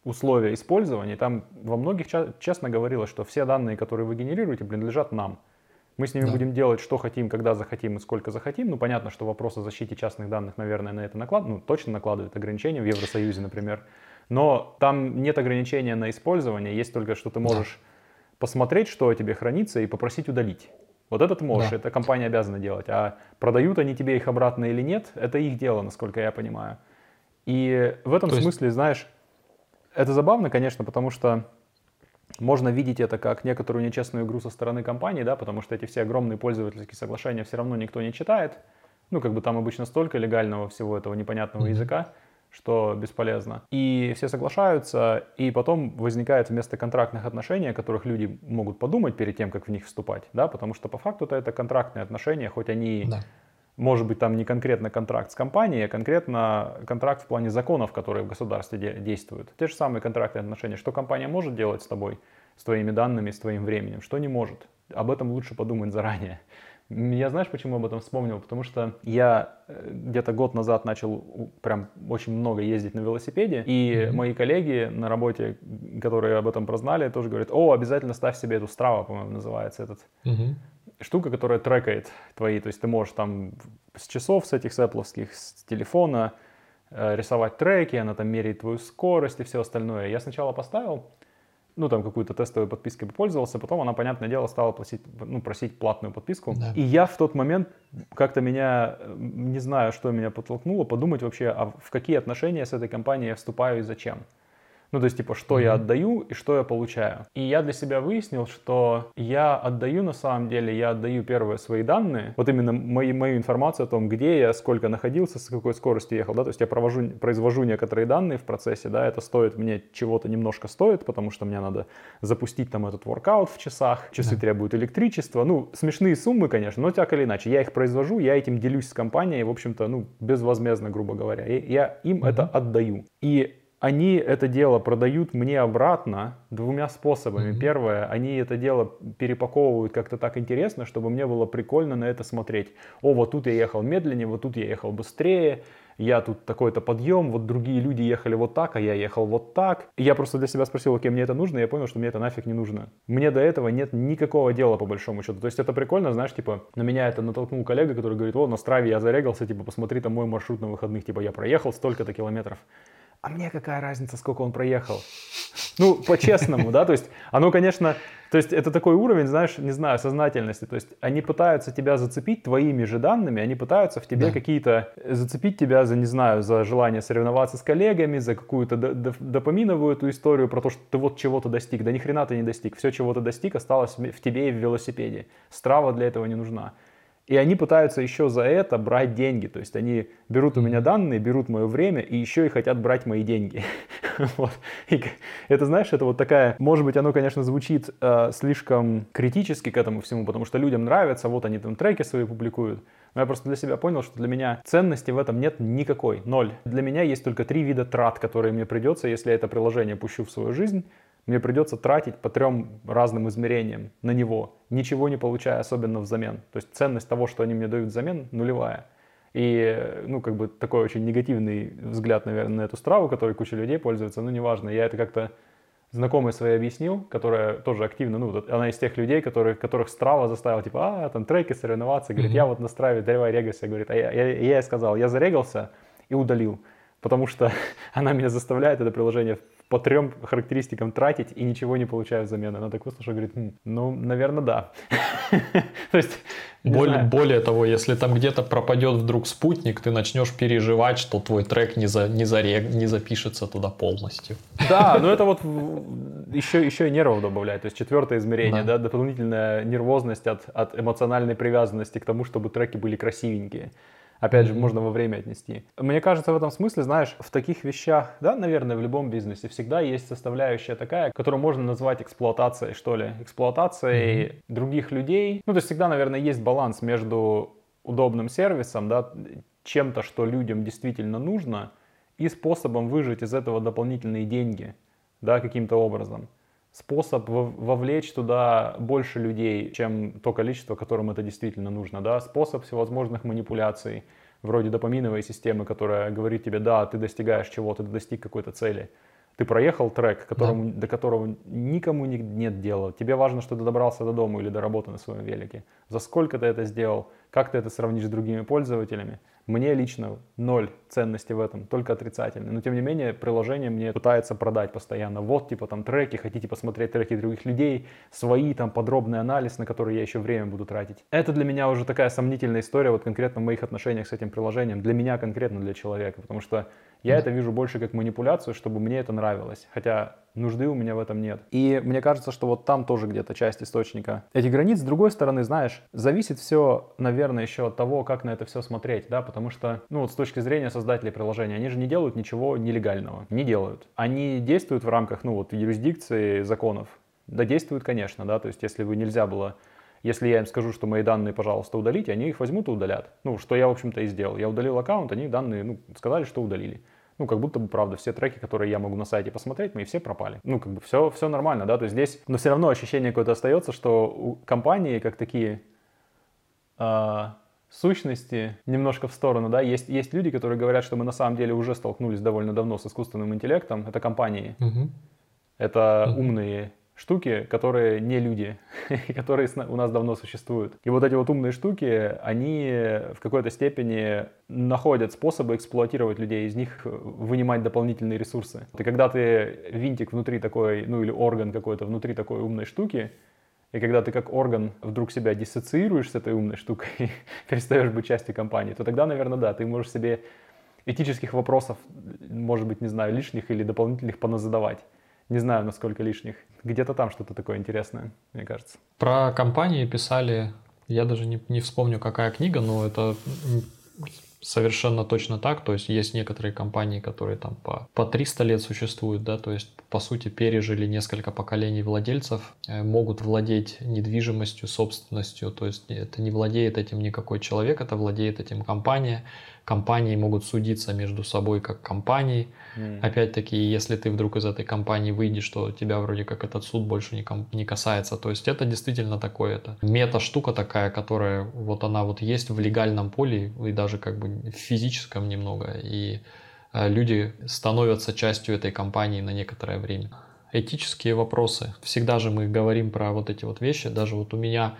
условия использования, там во многих честно говорилось, что все данные, которые вы генерируете, принадлежат нам. Мы с ними да. будем делать, что хотим, когда захотим и сколько захотим. Ну, понятно, что вопрос о защите частных данных, наверное, на это накладывает, ну, точно накладывает ограничения в Евросоюзе, например. Но там нет ограничения на использование, есть только, что ты можешь да. посмотреть, что у тебя хранится, и попросить удалить. Вот этот можешь, да. это компания обязана делать. А продают они тебе их обратно или нет, это их дело, насколько я понимаю. И в этом То смысле, есть... знаешь, это забавно, конечно, потому что можно видеть это как некоторую нечестную игру со стороны компании, да, потому что эти все огромные пользовательские соглашения все равно никто не читает. Ну, как бы там обычно столько легального всего этого непонятного mm-hmm. языка, что бесполезно. И все соглашаются, и потом возникает вместо контрактных отношений, о которых люди могут подумать перед тем, как в них вступать, да, потому что по факту-то это контрактные отношения, хоть они да может быть, там не конкретно контракт с компанией, а конкретно контракт в плане законов, которые в государстве де- действуют. Те же самые контрактные отношения. Что компания может делать с тобой, с твоими данными, с твоим временем, что не может. Об этом лучше подумать заранее. Я знаешь, почему об этом вспомнил? Потому что я э, где-то год назад начал прям очень много ездить на велосипеде, и mm-hmm. мои коллеги на работе, которые об этом прознали, тоже говорят, о, обязательно ставь себе эту Strava, по-моему, называется этот. Mm-hmm штука, которая трекает твои, то есть ты можешь там с часов, с этих сэпловских, с телефона э, рисовать треки, она там меряет твою скорость и все остальное. Я сначала поставил, ну, там какую-то тестовую подписку попользовался, потом она, понятное дело, стала просить, ну, просить платную подписку. Да. И я в тот момент как-то меня, не знаю, что меня подтолкнуло, подумать вообще, а в какие отношения с этой компанией я вступаю и зачем. Ну, то есть, типа, что mm-hmm. я отдаю и что я получаю. И я для себя выяснил, что я отдаю, на самом деле, я отдаю первые свои данные, вот именно мои, мою информацию о том, где я, сколько находился, с какой скоростью ехал, да, то есть я провожу, произвожу некоторые данные в процессе, да, это стоит мне чего-то немножко стоит, потому что мне надо запустить там этот воркаут в часах, часы да. требуют электричества, ну, смешные суммы, конечно, но так или иначе, я их произвожу, я этим делюсь с компанией, в общем-то, ну, безвозмездно, грубо говоря, и я им mm-hmm. это отдаю. И они это дело продают мне обратно двумя способами. Mm-hmm. Первое, они это дело перепаковывают как-то так интересно, чтобы мне было прикольно на это смотреть. О, вот тут я ехал медленнее, вот тут я ехал быстрее, я тут такой-то подъем, вот другие люди ехали вот так, а я ехал вот так. И я просто для себя спросил, окей, мне это нужно, и я понял, что мне это нафиг не нужно. Мне до этого нет никакого дела, по большому счету. То есть это прикольно, знаешь, типа, на меня это натолкнул коллега, который говорит, о, на Страве я зарегался, типа, посмотри там мой маршрут на выходных, типа, я проехал столько-то километров а мне какая разница, сколько он проехал? Ну, по-честному, да, то есть оно, конечно, то есть это такой уровень, знаешь, не знаю, сознательности, то есть они пытаются тебя зацепить твоими же данными, они пытаются в тебе да. какие-то, зацепить тебя за, не знаю, за желание соревноваться с коллегами, за какую-то допаминовую эту историю про то, что ты вот чего-то достиг, да ни хрена ты не достиг, все, чего ты достиг, осталось в тебе и в велосипеде, страва для этого не нужна. И они пытаются еще за это брать деньги. То есть они берут у меня данные, берут мое время и еще и хотят брать мои деньги. вот. И это, знаешь, это вот такая, может быть, оно, конечно, звучит э, слишком критически к этому всему, потому что людям нравится, вот они там треки свои публикуют. Но я просто для себя понял, что для меня ценности в этом нет никакой, ноль. Для меня есть только три вида трат, которые мне придется, если я это приложение пущу в свою жизнь мне придется тратить по трем разным измерениям на него, ничего не получая особенно взамен. То есть ценность того, что они мне дают взамен, нулевая. И, ну, как бы такой очень негативный взгляд, наверное, на эту страву, которой куча людей пользуется, ну, неважно. Я это как-то знакомой своей объяснил, которая тоже активно, ну, она из тех людей, которые, которых страва заставила, типа, а, там треки, соревноваться, говорит, mm-hmm. я вот на страве, давай регайся, говорит, а я, я, я ей сказал, я зарегался и удалил, потому что она меня заставляет это приложение по трем характеристикам тратить и ничего не получаю взамен. Она так выслушала, говорит, «М, ну, наверное, да. То есть, Более, более того, если там где-то пропадет вдруг спутник, ты начнешь переживать, что твой трек не, за, не, заре- не запишется туда полностью. Да, но это вот еще, еще и нервов добавляет. То есть четвертое измерение, Да. да, дополнительная нервозность от, от эмоциональной привязанности к тому, чтобы треки были красивенькие. Опять же, можно во время отнести. Мне кажется, в этом смысле, знаешь, в таких вещах, да, наверное, в любом бизнесе всегда есть составляющая такая, которую можно назвать эксплуатацией, что ли, эксплуатацией других людей. Ну, то есть всегда, наверное, есть баланс между удобным сервисом, да, чем-то, что людям действительно нужно, и способом выжать из этого дополнительные деньги, да, каким-то образом. Способ во- вовлечь туда больше людей, чем то количество, которым это действительно нужно, да. Способ всевозможных манипуляций, вроде допаминовой системы, которая говорит тебе, да, ты достигаешь чего-то, ты достиг какой-то цели. Ты проехал трек, которому, до которого никому не- нет дела. Тебе важно, что ты добрался до дома или до работы на своем велике. За сколько ты это сделал? Как ты это сравнишь с другими пользователями? Мне лично ноль ценности в этом, только отрицательные. Но тем не менее, приложение мне пытается продать постоянно. Вот, типа, там треки, хотите посмотреть треки других людей, свои, там, подробный анализ, на который я еще время буду тратить. Это для меня уже такая сомнительная история, вот конкретно в моих отношениях с этим приложением. Для меня конкретно, для человека. Потому что я это вижу больше как манипуляцию, чтобы мне это нравилось. Хотя нужды у меня в этом нет. И мне кажется, что вот там тоже где-то часть источника этих границ. С другой стороны, знаешь, зависит все, наверное, еще от того, как на это все смотреть, да, потому что, ну вот с точки зрения создателей приложения, они же не делают ничего нелегального, не делают. Они действуют в рамках, ну вот, юрисдикции законов. Да, действуют, конечно, да, то есть если бы нельзя было если я им скажу, что мои данные, пожалуйста, удалите, они их возьмут и удалят. Ну, что я, в общем-то, и сделал. Я удалил аккаунт, они данные, ну, сказали, что удалили. Ну, как будто бы, правда, все треки, которые я могу на сайте посмотреть, мои все пропали. Ну, как бы все, все нормально, да, то есть здесь, но все равно ощущение какое-то остается, что у компании, как такие а, сущности, немножко в сторону, да, есть, есть люди, которые говорят, что мы на самом деле уже столкнулись довольно давно с искусственным интеллектом, это компании, Мгм. это Мгм. умные штуки, которые не люди, и которые у нас давно существуют. И вот эти вот умные штуки, они в какой-то степени находят способы эксплуатировать людей, из них вынимать дополнительные ресурсы. И когда ты винтик внутри такой, ну или орган какой-то внутри такой умной штуки, и когда ты как орган вдруг себя диссоциируешь с этой умной штукой, перестаешь быть частью компании, то тогда, наверное, да, ты можешь себе этических вопросов, может быть, не знаю, лишних или дополнительных поназадавать. Не знаю, насколько лишних. Где-то там что-то такое интересное, мне кажется. Про компании писали, я даже не, не вспомню, какая книга, но это совершенно точно так. То есть есть некоторые компании, которые там по, по 300 лет существуют, да, то есть по сути пережили несколько поколений владельцев, э, могут владеть недвижимостью, собственностью, то есть это не владеет этим никакой человек, это владеет этим компания. Компании могут судиться между собой как компании. М. Опять-таки, если ты вдруг из этой компании выйдешь, то тебя вроде как этот суд больше не, ком- не касается. То есть это действительно такое, это мета-штука такая, которая вот она вот есть в легальном поле и даже как бы в физическом немного. И э, люди становятся частью этой компании на некоторое время. Этические вопросы. Всегда же мы говорим про вот эти вот вещи. Даже вот у меня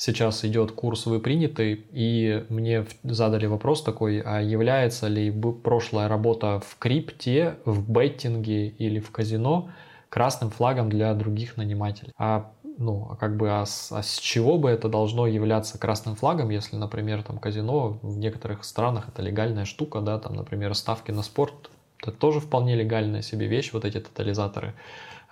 сейчас идет курс «Вы приняты», и мне задали вопрос такой, а является ли прошлая работа в крипте, в беттинге или в казино красным флагом для других нанимателей? А ну, а как бы, а с, а с чего бы это должно являться красным флагом, если, например, там казино в некоторых странах это легальная штука, да, там, например, ставки на спорт, это тоже вполне легальная себе вещь, вот эти тотализаторы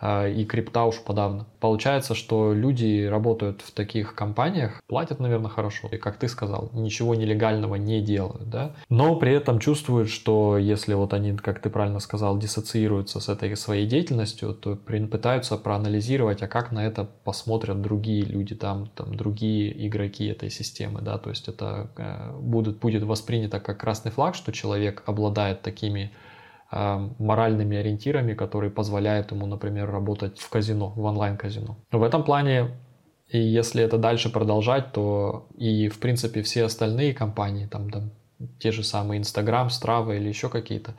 и крипта уж подавно. Получается, что люди работают в таких компаниях, платят, наверное, хорошо. И, как ты сказал, ничего нелегального не делают, да? Но при этом чувствуют, что если вот они, как ты правильно сказал, диссоциируются с этой своей деятельностью, то пытаются проанализировать, а как на это посмотрят другие люди, там, там другие игроки этой системы, да? То есть это э, будет, будет воспринято как красный флаг, что человек обладает такими моральными ориентирами, которые позволяют ему, например, работать в казино, в онлайн-казино. В этом плане, и если это дальше продолжать, то и, в принципе, все остальные компании, там, там те же самые Instagram, Strava или еще какие-то,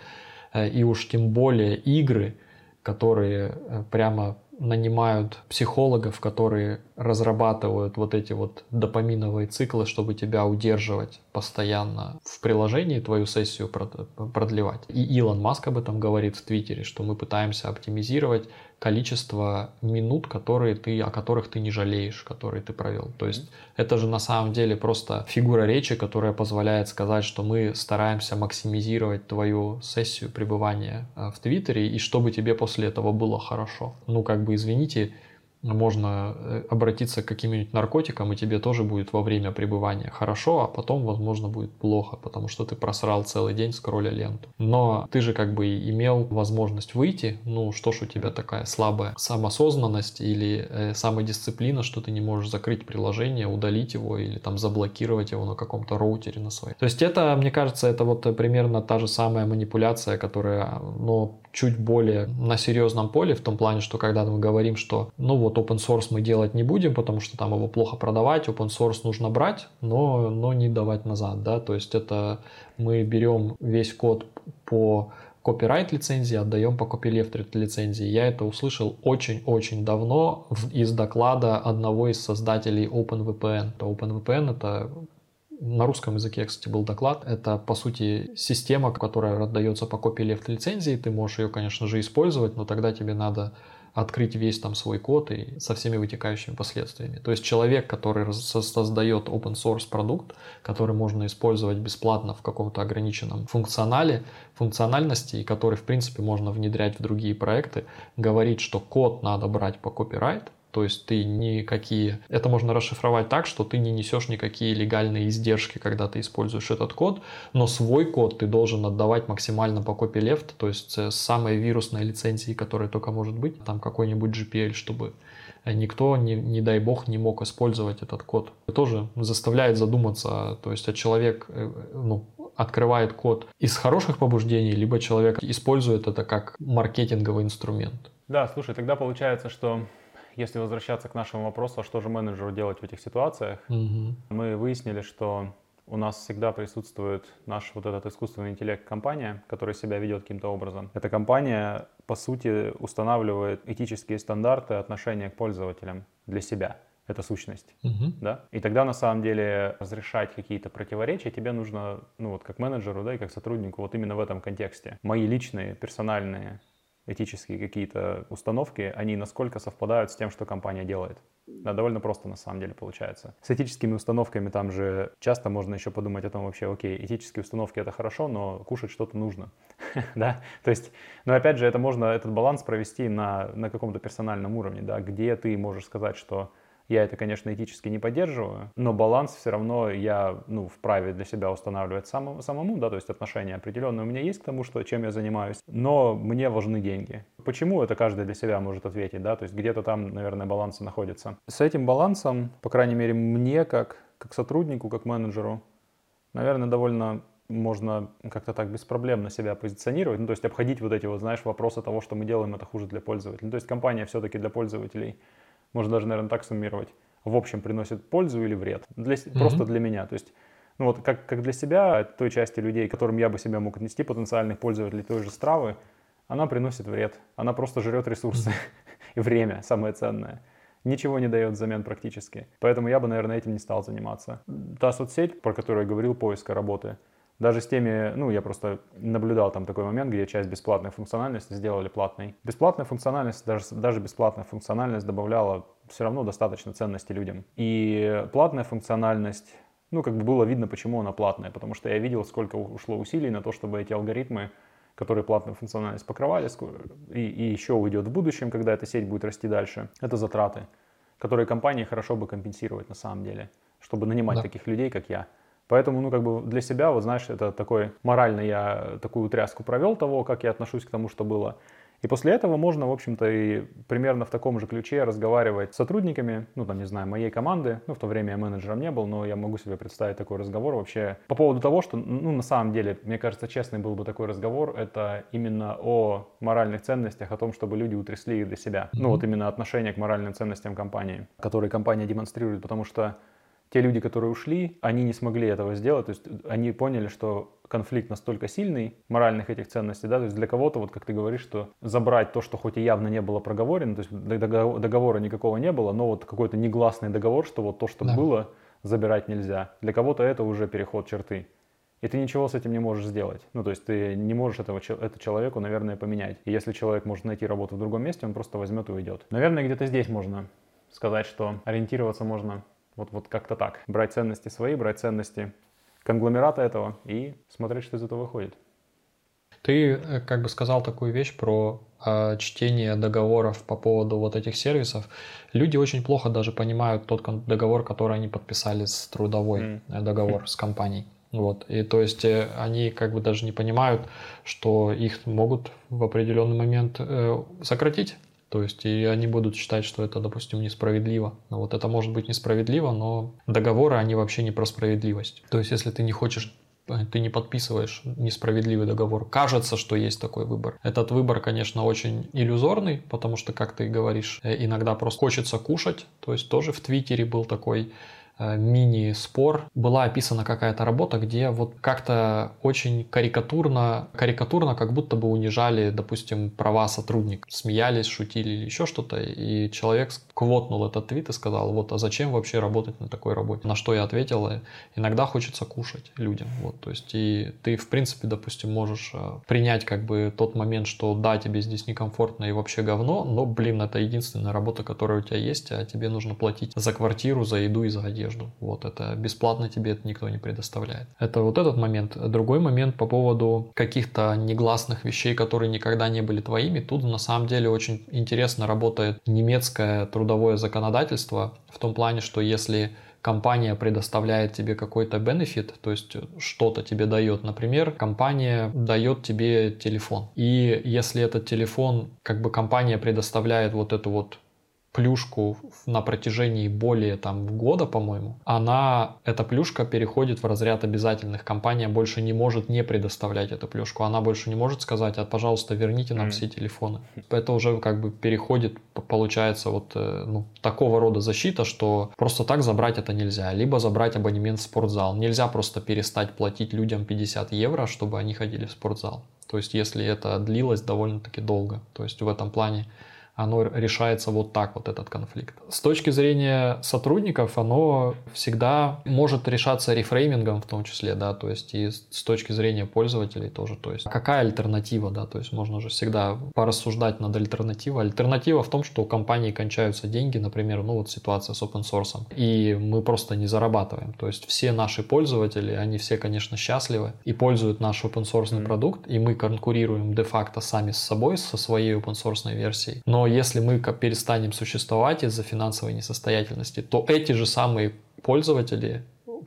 э, и уж тем более игры, которые э, прямо нанимают психологов, которые разрабатывают вот эти вот допаминовые циклы, чтобы тебя удерживать постоянно в приложении, твою сессию продлевать. И Илон Маск об этом говорит в Твиттере, что мы пытаемся оптимизировать количество минут, которые ты, о которых ты не жалеешь, которые ты провел. То есть это же на самом деле просто фигура речи, которая позволяет сказать, что мы стараемся максимизировать твою сессию пребывания э, в Твиттере, и чтобы тебе после этого было хорошо. Ну, как бы, извините, можно э, обратиться к каким-нибудь наркотикам, и тебе тоже будет во время пребывания хорошо, а потом, возможно, будет плохо, потому что ты просрал целый день скролля ленту. Но ты же как бы имел возможность выйти, ну что ж у тебя такая слабая самосознанность или э, самодисциплина, что ты не можешь закрыть приложение, удалить его или там заблокировать его на каком-то роутере на своем. То есть это, мне кажется, это вот примерно та же самая манипуляция, которая, ну, чуть более на серьезном поле, в том плане, что когда мы говорим, что ну вот open source мы делать не будем, потому что там его плохо продавать, open source нужно брать, но, но не давать назад, да, то есть это мы берем весь код по копирайт лицензии, отдаем по copyleft лицензии. Я это услышал очень-очень давно из доклада одного из создателей OpenVPN. OpenVPN это на русском языке, кстати, был доклад. Это, по сути, система, которая отдается по копии лефт лицензии. Ты можешь ее, конечно же, использовать, но тогда тебе надо открыть весь там свой код и со всеми вытекающими последствиями. То есть человек, который создает open source продукт, который можно использовать бесплатно в каком-то ограниченном функционале, функциональности, и который, в принципе, можно внедрять в другие проекты, говорит, что код надо брать по копирайт, то есть ты никакие... Это можно расшифровать так, что ты не несешь никакие легальные издержки, когда ты используешь этот код, но свой код ты должен отдавать максимально по копии лефт, то есть с самой вирусной лицензией, которая только может быть, там какой-нибудь GPL, чтобы никто, не, не дай бог, не мог использовать этот код. Это тоже заставляет задуматься, то есть а человек э, ну, открывает код из хороших побуждений, либо человек использует это как маркетинговый инструмент. Да, слушай, тогда получается, что если возвращаться к нашему вопросу, а что же менеджеру делать в этих ситуациях, угу. мы выяснили, что у нас всегда присутствует наш вот этот искусственный интеллект компания, которая себя ведет каким-то образом. Эта компания, по сути, устанавливает этические стандарты отношения к пользователям для себя. Это сущность, угу. да? И тогда на самом деле разрешать какие-то противоречия тебе нужно, ну вот как менеджеру, да, и как сотруднику, вот именно в этом контексте. Мои личные, персональные этические какие-то установки, они насколько совпадают с тем, что компания делает. Да, довольно просто на самом деле получается. С этическими установками там же часто можно еще подумать о том вообще, окей, этические установки это хорошо, но кушать что-то нужно. да, то есть, но опять же, это можно, этот баланс провести на, на каком-то персональном уровне, да, где ты можешь сказать, что я это, конечно, этически не поддерживаю, но баланс все равно я, ну, вправе для себя устанавливать самому, самому, да, то есть отношения определенные у меня есть к тому, что, чем я занимаюсь, но мне важны деньги. Почему это каждый для себя может ответить, да, то есть где-то там, наверное, баланс находится. С этим балансом, по крайней мере, мне как, как сотруднику, как менеджеру, наверное, довольно можно как-то так беспроблемно себя позиционировать, ну, то есть обходить вот эти вот, знаешь, вопросы того, что мы делаем, это хуже для пользователей. Ну, то есть компания все-таки для пользователей можно даже, наверное, так суммировать, в общем приносит пользу или вред. Для, mm-hmm. Просто для меня. То есть, ну вот как, как для себя, той части людей, которым я бы себя мог отнести, потенциальных пользователей той же стравы, она приносит вред. Она просто жрет ресурсы mm-hmm. и время, самое ценное. Ничего не дает взамен практически. Поэтому я бы, наверное, этим не стал заниматься. Та соцсеть, про которую я говорил, поиска работы, даже с теми, ну, я просто наблюдал там такой момент, где часть бесплатной функциональности сделали платной. Бесплатная функциональность, даже, даже бесплатная функциональность добавляла все равно достаточно ценности людям. И платная функциональность, ну, как бы было видно, почему она платная, потому что я видел, сколько ушло усилий на то, чтобы эти алгоритмы которые платную функциональность покрывали, и, и еще уйдет в будущем, когда эта сеть будет расти дальше. Это затраты, которые компании хорошо бы компенсировать на самом деле, чтобы нанимать да. таких людей, как я. Поэтому, ну, как бы для себя, вот знаешь, это такой, морально я такую тряску провел того, как я отношусь к тому, что было. И после этого можно, в общем-то, и примерно в таком же ключе разговаривать с сотрудниками, ну, там, не знаю, моей команды. Ну, в то время я менеджером не был, но я могу себе представить такой разговор вообще по поводу того, что, ну, на самом деле, мне кажется, честный был бы такой разговор, это именно о моральных ценностях, о том, чтобы люди утрясли их для себя. Mm-hmm. Ну, вот именно отношение к моральным ценностям компании, которые компания демонстрирует, потому что те люди, которые ушли, они не смогли этого сделать, то есть они поняли, что конфликт настолько сильный моральных этих ценностей, да, то есть для кого-то, вот как ты говоришь, что забрать то, что хоть и явно не было проговорено, то есть договора никакого не было, но вот какой-то негласный договор, что вот то, что да. было, забирать нельзя. Для кого-то это уже переход черты. И ты ничего с этим не можешь сделать. Ну, то есть ты не можешь этого, это человеку, наверное, поменять. И если человек может найти работу в другом месте, он просто возьмет и уйдет. Наверное, где-то здесь можно сказать, что ориентироваться можно вот, вот как-то так. Брать ценности свои, брать ценности конгломерата этого и смотреть, что из этого выходит. Ты э, как бы сказал такую вещь про э, чтение договоров по поводу вот этих сервисов. Люди очень плохо даже понимают тот договор, который они подписали с трудовой mm. договор mm. с компанией. Вот. И то есть э, они как бы даже не понимают, что их могут в определенный момент э, сократить. То есть и они будут считать, что это, допустим, несправедливо. Но вот это может быть несправедливо, но договоры, они вообще не про справедливость. То есть если ты не хочешь э, ты не подписываешь несправедливый договор. Кажется, что есть такой выбор. Этот выбор, конечно, очень иллюзорный, потому что, как ты говоришь, иногда просто хочется кушать. То есть тоже в Твиттере был такой Э, мини-спор, была описана какая-то работа, где вот как-то очень карикатурно, карикатурно как будто бы унижали, допустим, права сотрудника. Смеялись, шутили или еще что-то, и человек квотнул этот твит и сказал, вот, а зачем вообще работать на такой работе? На что я ответила, иногда хочется кушать людям, вот, то есть, и ты, в принципе, допустим, можешь э, принять как бы тот момент, что да, тебе здесь некомфортно и вообще говно, но, блин, это единственная работа, которая у тебя есть, а тебе нужно платить за квартиру, за еду и за одежду одежду. Вот это бесплатно тебе это никто не предоставляет. Это вот этот момент. Другой момент по поводу каких-то негласных вещей, которые никогда не были твоими. Тут на самом деле очень интересно работает немецкое трудовое законодательство в том плане, что если компания предоставляет тебе какой-то бенефит, то есть что-то тебе дает. Например, компания дает тебе телефон. И если этот телефон, как бы компания предоставляет вот эту вот плюшку на протяжении более там года, по-моему, она, эта плюшка переходит в разряд обязательных. Компания больше не может не предоставлять эту плюшку. Она больше не может сказать, а, пожалуйста, верните нам mm. все телефоны. Это уже как бы переходит, получается, вот э, ну, такого рода защита, что просто так забрать это нельзя. Либо забрать абонемент в спортзал. Нельзя просто перестать платить людям 50 евро, чтобы они ходили в спортзал. То есть, если это длилось довольно-таки долго. То есть, в этом плане оно решается вот так, вот этот конфликт. С точки зрения сотрудников, оно всегда может решаться рефреймингом в том числе, да, то есть и с точки зрения пользователей тоже, то есть какая альтернатива, да, то есть можно же всегда порассуждать над альтернативой. Альтернатива в том, что у компании кончаются деньги, например, ну вот ситуация с open source, и мы просто не зарабатываем, то есть все наши пользователи, они все, конечно, счастливы и пользуют наш open source mm-hmm. продукт, и мы конкурируем де-факто сами с собой, со своей open source версией, но если мы перестанем существовать из-за финансовой несостоятельности, то эти же самые пользователи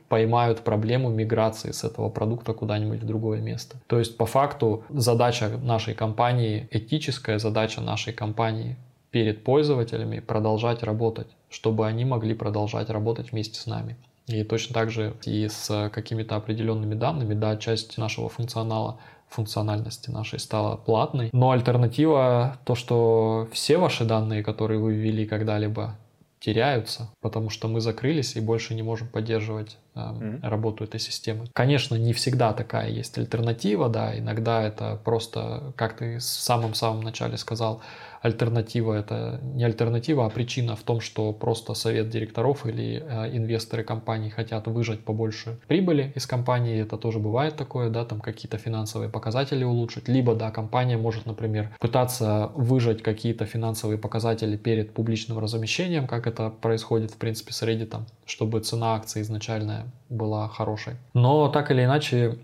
поймают проблему миграции с этого продукта куда-нибудь в другое место. То есть по факту задача нашей компании, этическая задача нашей компании перед пользователями продолжать работать, чтобы они могли продолжать работать вместе с нами. И точно так же и с какими-то определенными данными, да, часть нашего функционала функциональности нашей стала платной. Но альтернатива то, что все ваши данные, которые вы ввели когда-либо, теряются, потому что мы закрылись и больше не можем поддерживать э, mm-hmm. работу этой системы. Конечно, не всегда такая есть альтернатива, да, иногда это просто, как ты в самом-самом начале сказал, альтернатива это не альтернатива, а причина в том, что просто совет директоров или э, инвесторы компании хотят выжать побольше прибыли из компании, это тоже бывает такое, да, там какие-то финансовые показатели улучшить, либо, да, компания может, например, пытаться выжать какие-то финансовые показатели перед публичным размещением, как это происходит, в принципе, с Reddit, чтобы цена акции изначальная была хорошей. Но так или иначе,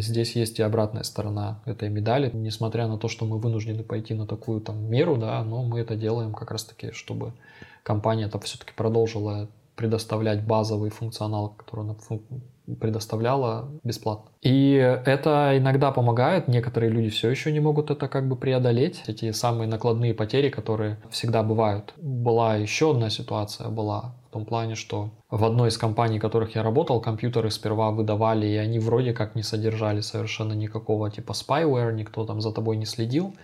здесь есть и обратная сторона этой медали. Несмотря на то, что мы вынуждены пойти на такую там меру, да, но мы это делаем как раз таки, чтобы компания это все-таки продолжила предоставлять базовый функционал, который она предоставляла бесплатно. И это иногда помогает, некоторые люди все еще не могут это как бы преодолеть, эти самые накладные потери, которые всегда бывают. Была еще одна ситуация, была том плане, что в одной из компаний, в которых я работал, компьютеры сперва выдавали, и они вроде как не содержали совершенно никакого типа spyware, никто там за тобой не следил,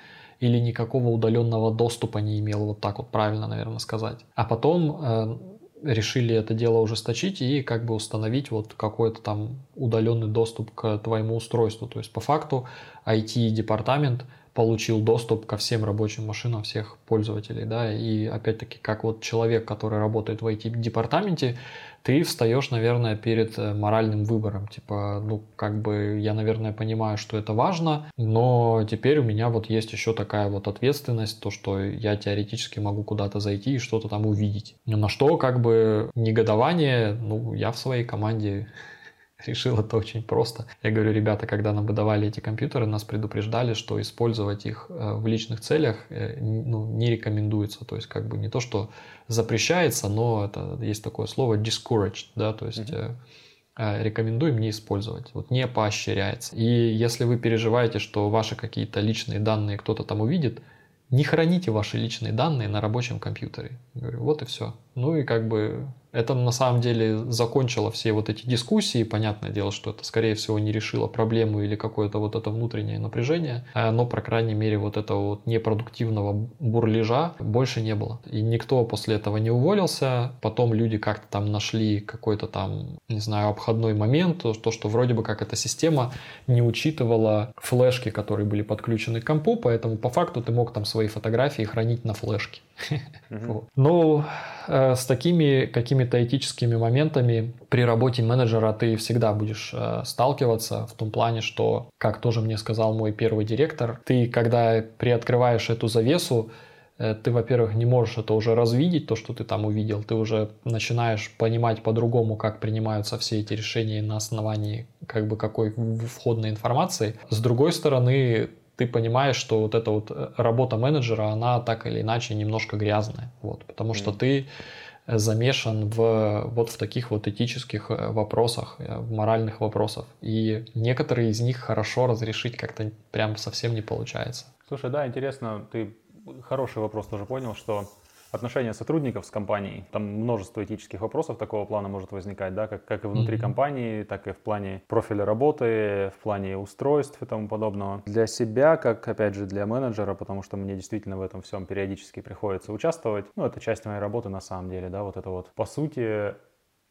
или никакого удаленного доступа не имел, вот так вот правильно, наверное, сказать. А потом э, решили это дело ужесточить и как бы установить вот какой-то там удаленный доступ к твоему устройству. То есть по факту IT-департамент получил доступ ко всем рабочим машинам всех пользователей, да, и опять-таки, как вот человек, который работает в IT-департаменте, ты встаешь, наверное, перед э, моральным выбором. Типа, ну, как бы я, наверное, понимаю, что это важно, но теперь у меня вот есть еще такая вот ответственность, то, что я теоретически могу куда-то зайти и что-то там увидеть. На что, как бы, негодование, ну, я в своей команде решил это очень просто. Я говорю, ребята, когда нам выдавали эти компьютеры, нас предупреждали, что использовать их э, в личных целях э, ну, не рекомендуется. То есть как бы не то, что запрещается, но это есть такое слово discouraged, да, то есть mm-hmm. рекомендуем не использовать, вот не поощряется. И если вы переживаете, что ваши какие-то личные данные кто-то там увидит, не храните ваши личные данные на рабочем компьютере. Я говорю, вот и все. Ну и как бы это на самом деле закончило все вот эти дискуссии. Понятное дело, что это, скорее всего, не решило проблему или какое-то вот это внутреннее напряжение. А но, по крайней мере, вот этого вот непродуктивного бурлежа больше не было. И никто после этого не уволился. Потом люди как-то там нашли какой-то там, не знаю, обходной момент. То, что вроде бы как эта система не учитывала флешки, которые были подключены к компу. Поэтому по факту ты мог там свои фотографии хранить на флешке. Ну, э, с такими какими-то этическими моментами при работе менеджера ты всегда будешь э, сталкиваться в том плане, что, как тоже мне сказал мой первый директор, ты, когда приоткрываешь эту завесу, э, ты, во-первых, не можешь это уже развидеть, то, что ты там увидел, ты уже начинаешь понимать по-другому, как принимаются все эти решения на основании как бы какой входной информации. С другой стороны, ты понимаешь, что вот эта вот э, работа менеджера, она так или иначе немножко грязная, вот, потому что ты э, замешан в вот в таких вот этических э, вопросах, в моральных вопросах, и некоторые из них хорошо разрешить как-то прям совсем не получается. Слушай, да, интересно, ты хороший вопрос тоже понял, что отношения сотрудников с компанией. Там множество этических вопросов такого плана может возникать, да, как, как и внутри mm-hmm. компании, так и в плане профиля работы, в плане устройств и тому подобного. Для себя, как, опять же, для менеджера, потому что мне действительно в этом всем периодически приходится участвовать, ну, это часть моей работы на самом деле, да, вот это вот. По сути,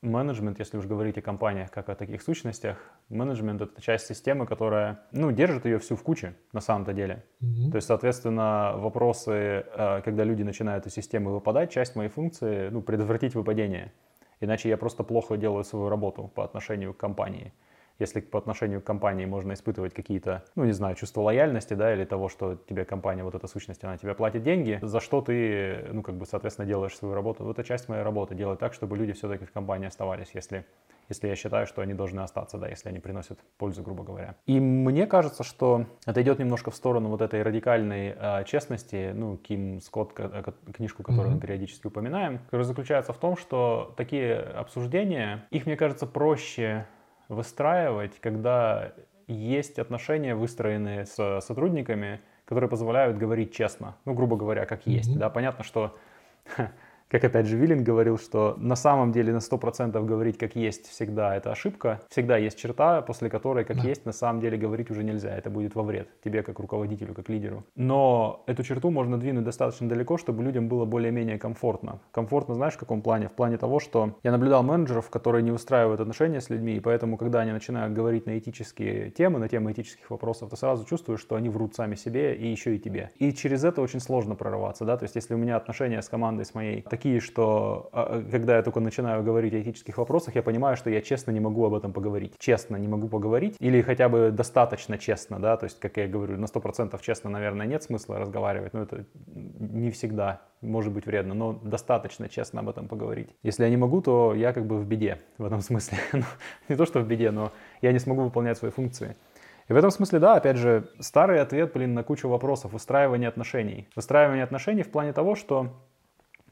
менеджмент, если уж говорить о компаниях как о таких сущностях, менеджмент — это часть системы, которая, ну, держит ее всю в куче, на самом-то деле. Mm-hmm. То есть, соответственно, вопросы, э, когда люди начинают из системы выпадать, часть моей функции, ну, предотвратить выпадение. Иначе я просто плохо делаю свою работу по отношению к компании если по отношению к компании можно испытывать какие-то, ну, не знаю, чувство лояльности, да, или того, что тебе компания, вот эта сущность, она тебе платит деньги, за что ты, ну, как бы, соответственно, делаешь свою работу. Вот это часть моей работы, делать так, чтобы люди все-таки в компании оставались, если если я считаю, что они должны остаться, да, если они приносят пользу, грубо говоря. И мне кажется, что это идет немножко в сторону вот этой радикальной э, честности, ну, Ким Скотт, э, книжку, которую mm-hmm. мы периодически упоминаем, которая заключается в том, что такие обсуждения, их, мне кажется, проще выстраивать, когда есть отношения, выстроенные с сотрудниками, которые позволяют говорить честно, ну, грубо говоря, как есть. Mm-hmm. Да, понятно, что как опять же Виллин говорил, что на самом деле на 100% говорить как есть всегда это ошибка. Всегда есть черта, после которой как да. есть на самом деле говорить уже нельзя. Это будет во вред тебе как руководителю, как лидеру. Но эту черту можно двинуть достаточно далеко, чтобы людям было более-менее комфортно. Комфортно знаешь в каком плане? В плане того, что я наблюдал менеджеров, которые не устраивают отношения с людьми, и поэтому, когда они начинают говорить на этические темы, на темы этических вопросов, ты сразу чувствуешь, что они врут сами себе и еще и тебе. И через это очень сложно прорываться, да, то есть если у меня отношения с командой, с моей, такие, что а, когда я только начинаю говорить о этических вопросах, я понимаю, что я честно не могу об этом поговорить. Честно не могу поговорить, или хотя бы достаточно честно, да, то есть, как я говорю, на 100% честно, наверное, нет смысла разговаривать, но это не всегда может быть вредно, но достаточно честно об этом поговорить. Если я не могу, то я как бы в беде в этом смысле. Ну, не то, что в беде, но я не смогу выполнять свои функции. И в этом смысле, да, опять же, старый ответ, блин, на кучу вопросов. Выстраивание отношений. Выстраивание отношений в плане того, что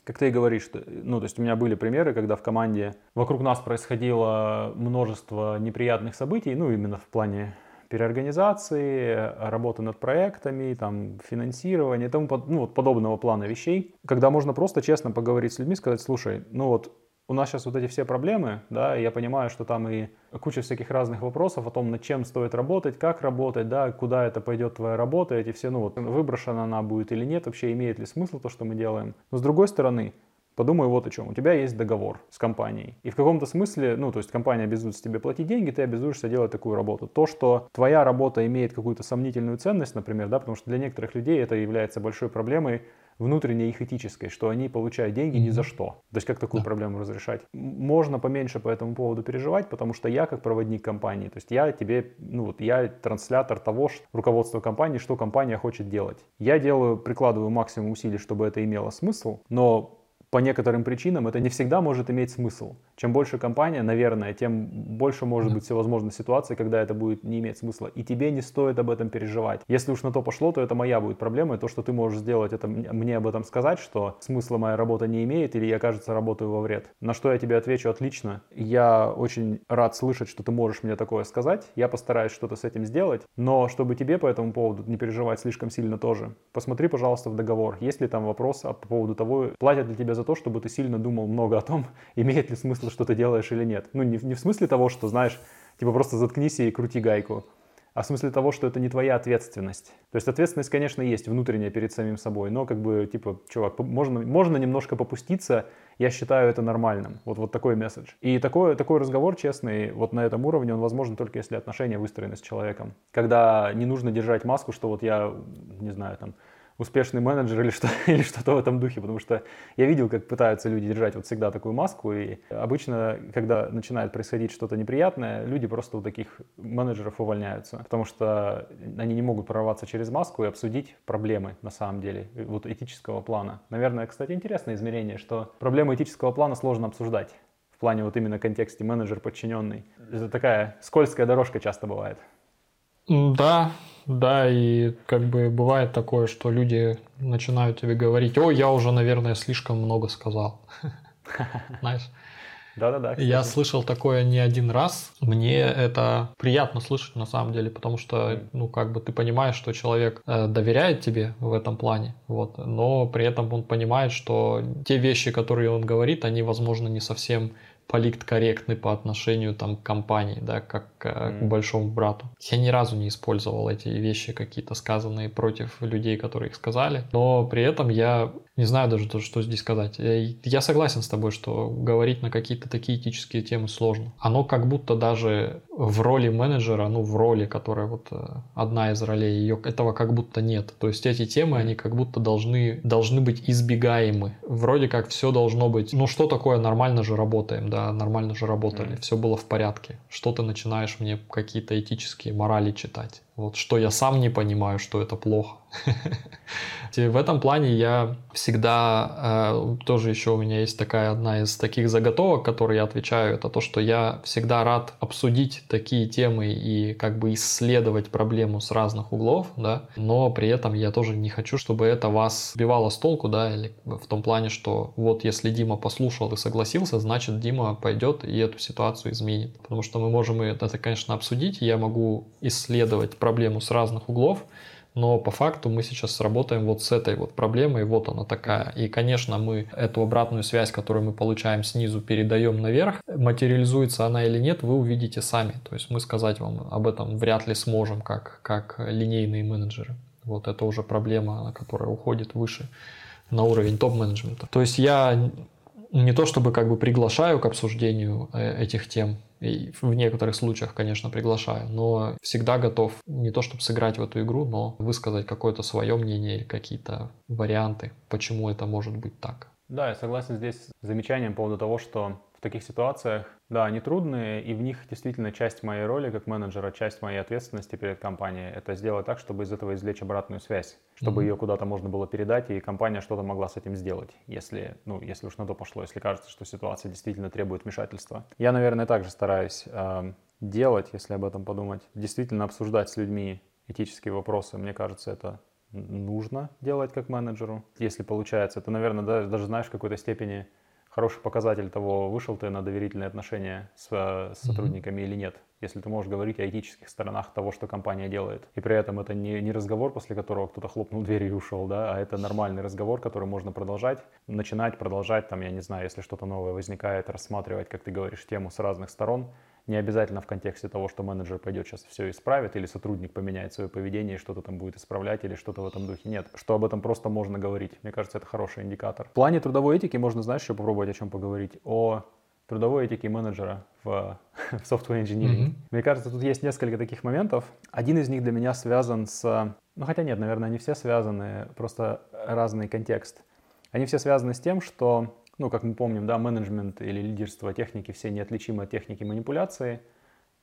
как ты и говоришь, что, ну, то есть у меня были примеры, когда в команде вокруг нас происходило множество неприятных событий, ну, именно в плане переорганизации, работы над проектами, там, финансирования и тому ну, вот подобного плана вещей, когда можно просто честно поговорить с людьми, сказать, слушай, ну вот у нас сейчас вот эти все проблемы, да, я понимаю, что там и куча всяких разных вопросов о том, над чем стоит работать, как работать, да, куда это пойдет твоя работа, эти все, ну вот, выброшена она будет или нет, вообще имеет ли смысл то, что мы делаем. Но с другой стороны, Подумай вот о чем. У тебя есть договор с компанией. И в каком-то смысле, ну, то есть компания обязуется тебе платить деньги, ты обязуешься делать такую работу. То, что твоя работа имеет какую-то сомнительную ценность, например, да, потому что для некоторых людей это является большой проблемой, внутренней их этической, что они получают деньги mm-hmm. ни за что. То есть как такую да. проблему разрешать? Можно поменьше по этому поводу переживать, потому что я как проводник компании, то есть я тебе, ну вот я транслятор того, что руководство компании, что компания хочет делать. Я делаю, прикладываю максимум усилий, чтобы это имело смысл, но по некоторым причинам это не всегда может иметь смысл. Чем больше компания, наверное, тем больше может быть всевозможных ситуаций, когда это будет не иметь смысла. И тебе не стоит об этом переживать. Если уж на то пошло, то это моя будет проблема. И то, что ты можешь сделать, это мне об этом сказать, что смысла моя работа не имеет, или я, кажется, работаю во вред. На что я тебе отвечу отлично. Я очень рад слышать, что ты можешь мне такое сказать. Я постараюсь что-то с этим сделать. Но чтобы тебе по этому поводу не переживать слишком сильно тоже, посмотри, пожалуйста, в договор. Есть ли там вопрос по поводу того, платят ли тебе за то, чтобы ты сильно думал много о том, имеет ли смысл, что ты делаешь или нет. Ну, не, не в смысле того, что, знаешь, типа просто заткнись и крути гайку, а в смысле того, что это не твоя ответственность. То есть ответственность, конечно, есть внутренняя перед самим собой, но как бы, типа, чувак, можно, можно немножко попуститься, я считаю это нормальным. Вот, вот такой месседж. И такой, такой разговор честный вот на этом уровне, он возможен только если отношения выстроены с человеком. Когда не нужно держать маску, что вот я, не знаю, там, успешный менеджер или, что, или что-то в этом духе, потому что я видел, как пытаются люди держать вот всегда такую маску, и обычно, когда начинает происходить что-то неприятное, люди просто у таких менеджеров увольняются, потому что они не могут прорваться через маску и обсудить проблемы на самом деле, вот этического плана. Наверное, кстати, интересное измерение, что проблемы этического плана сложно обсуждать в плане вот именно контексте менеджер-подчиненный. Это такая скользкая дорожка часто бывает. Да, да, и как бы бывает такое, что люди начинают тебе говорить, о, я уже, наверное, слишком много сказал. Знаешь? Да-да-да. Я слышал такое не один раз. Мне это приятно слышать на самом деле, потому что, ну, как бы ты понимаешь, что человек э, доверяет тебе в этом плане, вот, но при этом он понимает, что те вещи, которые он говорит, они, возможно, не совсем политкорректный по отношению там, к компании, да, как mm. к большому брату. Я ни разу не использовал эти вещи какие-то сказанные против людей, которые их сказали, но при этом я не знаю даже, что здесь сказать. Я согласен с тобой, что говорить на какие-то такие этические темы сложно. Оно как будто даже в роли менеджера, ну, в роли, которая вот э, одна из ролей, ее, этого как будто нет. То есть эти темы, они как будто должны, должны быть избегаемы. Вроде как все должно быть, ну, что такое нормально же работаем, да, нормально же работали, все было в порядке. Что ты начинаешь мне какие-то этические морали читать? Вот что я сам не понимаю, что это плохо. В этом плане я всегда, э, тоже еще у меня есть такая одна из таких заготовок, которые я отвечаю, это то, что я всегда рад обсудить такие темы и как бы исследовать проблему с разных углов, да, но при этом я тоже не хочу, чтобы это вас сбивало с толку, да, или в том плане, что вот если Дима послушал и согласился, значит Дима пойдет и эту ситуацию изменит, потому что мы можем это, конечно, обсудить, я могу исследовать проблему с разных углов, но по факту мы сейчас работаем вот с этой вот проблемой, вот она такая. И, конечно, мы эту обратную связь, которую мы получаем снизу, передаем наверх. Материализуется она или нет, вы увидите сами. То есть мы сказать вам об этом вряд ли сможем, как, как линейные менеджеры. Вот это уже проблема, которая уходит выше на уровень топ-менеджмента. То есть я не то чтобы как бы приглашаю к обсуждению э, этих тем, и в некоторых случаях, конечно, приглашаю, но всегда готов не то чтобы сыграть в эту игру, но высказать какое-то свое мнение или какие-то варианты, почему это может быть так. Да, я согласен здесь с замечанием по поводу того, что в таких ситуациях, да, они трудные, и в них действительно часть моей роли как менеджера, часть моей ответственности перед компанией — это сделать так, чтобы из этого извлечь обратную связь, чтобы mm-hmm. ее куда-то можно было передать, и компания что-то могла с этим сделать, если, ну, если уж на то пошло, если кажется, что ситуация действительно требует вмешательства. Я, наверное, также стараюсь э, делать, если об этом подумать, действительно обсуждать с людьми этические вопросы. Мне кажется, это нужно делать как менеджеру. Если получается, это, наверное, даже, даже знаешь, в какой-то степени хороший показатель того, вышел ты на доверительные отношения с, э, с сотрудниками mm-hmm. или нет. Если ты можешь говорить о этических сторонах того, что компания делает. И при этом это не, не разговор, после которого кто-то хлопнул дверью и ушел, да, а это нормальный разговор, который можно продолжать, начинать, продолжать, там, я не знаю, если что-то новое возникает, рассматривать, как ты говоришь, тему с разных сторон, Не обязательно в контексте того, что менеджер пойдет сейчас все исправит, или сотрудник поменяет свое поведение и что-то там будет исправлять, или что-то в этом духе. Нет, что об этом просто можно говорить. Мне кажется, это хороший индикатор. В плане трудовой этики можно, знаешь, еще попробовать о чем поговорить. О трудовой этике менеджера в, в software engineering. Mm-hmm. Мне кажется, тут есть несколько таких моментов. Один из них для меня связан с... Ну, хотя нет, наверное, они все связаны, просто разный контекст. Они все связаны с тем, что ну, как мы помним, да, менеджмент или лидерство техники все неотличимы от техники манипуляции.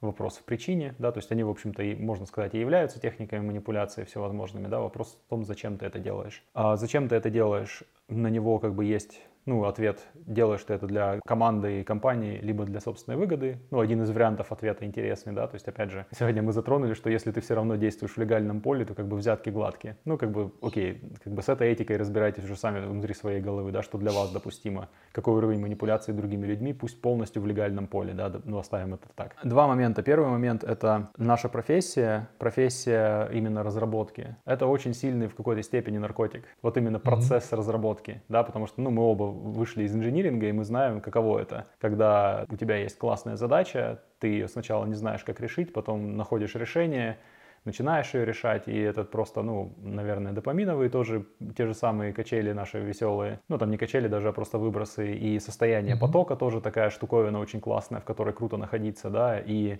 Вопрос в причине, да, то есть они, в общем-то, и, можно сказать, и являются техниками манипуляции всевозможными, да, вопрос в том, зачем ты это делаешь. А зачем ты это делаешь, на него как бы есть ну, ответ, делаешь ты это для команды и компании, либо для собственной выгоды. Ну, один из вариантов ответа интересный, да, то есть, опять же, сегодня мы затронули, что если ты все равно действуешь в легальном поле, то как бы взятки гладкие. Ну, как бы, окей, как бы с этой этикой разбирайтесь уже сами внутри своей головы, да, что для вас допустимо, какой уровень манипуляции другими людьми, пусть полностью в легальном поле, да, ну, оставим это так. Два момента. Первый момент — это наша профессия, профессия именно разработки. Это очень сильный в какой-то степени наркотик. Вот именно процесс mm-hmm. разработки, да, потому что, ну, мы оба вышли из инжиниринга, и мы знаем, каково это, когда у тебя есть классная задача, ты ее сначала не знаешь, как решить, потом находишь решение, начинаешь ее решать, и это просто, ну, наверное, допаминовые тоже, те же самые качели наши веселые, ну, там не качели даже, а просто выбросы, и состояние mm-hmm. потока тоже такая штуковина очень классная, в которой круто находиться, да, и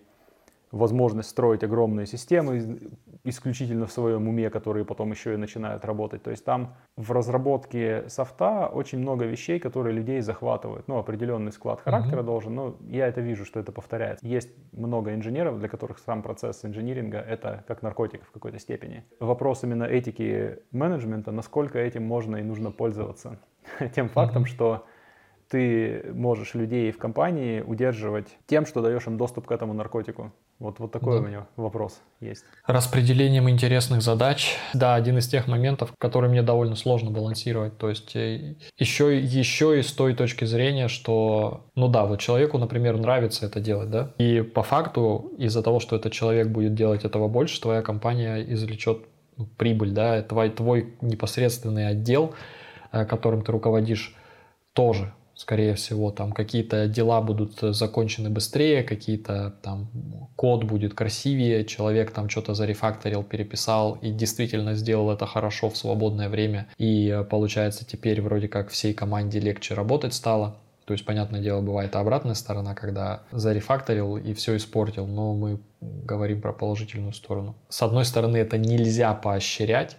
возможность строить огромные системы исключительно в своем уме, которые потом еще и начинают работать. То есть там в разработке софта очень много вещей, которые людей захватывают. Ну, определенный склад характера mm-hmm. должен, но я это вижу, что это повторяется. Есть много инженеров, для которых сам процесс инжиниринга — это как наркотик в какой-то степени. Вопрос именно этики менеджмента, насколько этим можно и нужно пользоваться. Тем фактом, mm-hmm. что ты можешь людей в компании удерживать тем, что даешь им доступ к этому наркотику. Вот, вот такой да. у меня вопрос есть. Распределением интересных задач. Да, один из тех моментов, который мне довольно сложно балансировать. То есть еще, э, еще и с той точки зрения, что, ну да, вот человеку, например, нравится это делать, да, и по факту из-за того, что этот человек будет делать этого больше, твоя компания извлечет ну, прибыль, да, твой, твой непосредственный отдел, э, которым ты руководишь, тоже скорее всего, там какие-то дела будут закончены быстрее, какие-то там код будет красивее, человек там что-то зарефакторил, переписал и действительно сделал это хорошо в свободное время. И э, получается теперь вроде как всей команде легче работать стало. То есть, понятное дело, бывает обратная сторона, когда зарефакторил и все испортил, но мы говорим про положительную сторону. С одной стороны, это нельзя поощрять,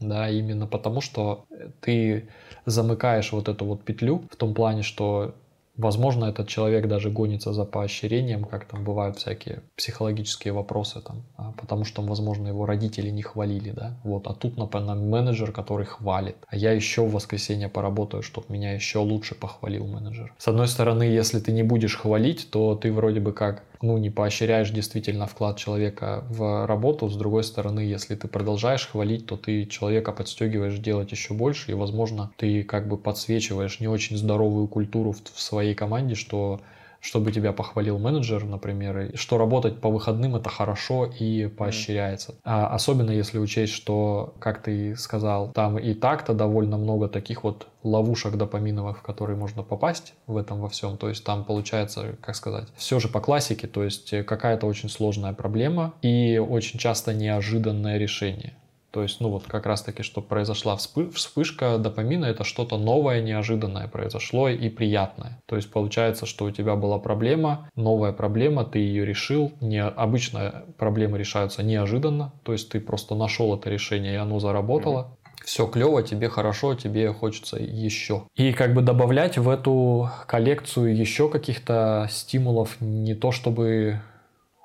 да, именно потому что ты замыкаешь вот эту вот петлю в том плане, что Возможно, этот человек даже гонится за поощрением, как там бывают всякие психологические вопросы, там, а, потому что, возможно, его родители не хвалили, да, вот, а тут, например, менеджер, который хвалит, а я еще в воскресенье поработаю, чтобы меня еще лучше похвалил менеджер. С одной стороны, если ты не будешь хвалить, то ты вроде бы как ну, не поощряешь действительно вклад человека в работу. С другой стороны, если ты продолжаешь хвалить, то ты человека подстегиваешь делать еще больше, и, возможно, ты как бы подсвечиваешь не очень здоровую культуру в, в своей команде, что чтобы тебя похвалил менеджер, например, что работать по выходным это хорошо и поощряется. А особенно если учесть, что, как ты сказал, там и так-то довольно много таких вот ловушек допаминовых, в которые можно попасть в этом во всем. То есть там получается, как сказать, все же по классике, то есть какая-то очень сложная проблема и очень часто неожиданное решение. То есть, ну вот как раз-таки, что произошла вспышка допамина, это что-то новое, неожиданное произошло и приятное. То есть получается, что у тебя была проблема, новая проблема, ты ее решил. Не, обычно проблемы решаются неожиданно, то есть ты просто нашел это решение и оно заработало. Все клево, тебе хорошо, тебе хочется еще. И как бы добавлять в эту коллекцию еще каких-то стимулов не то чтобы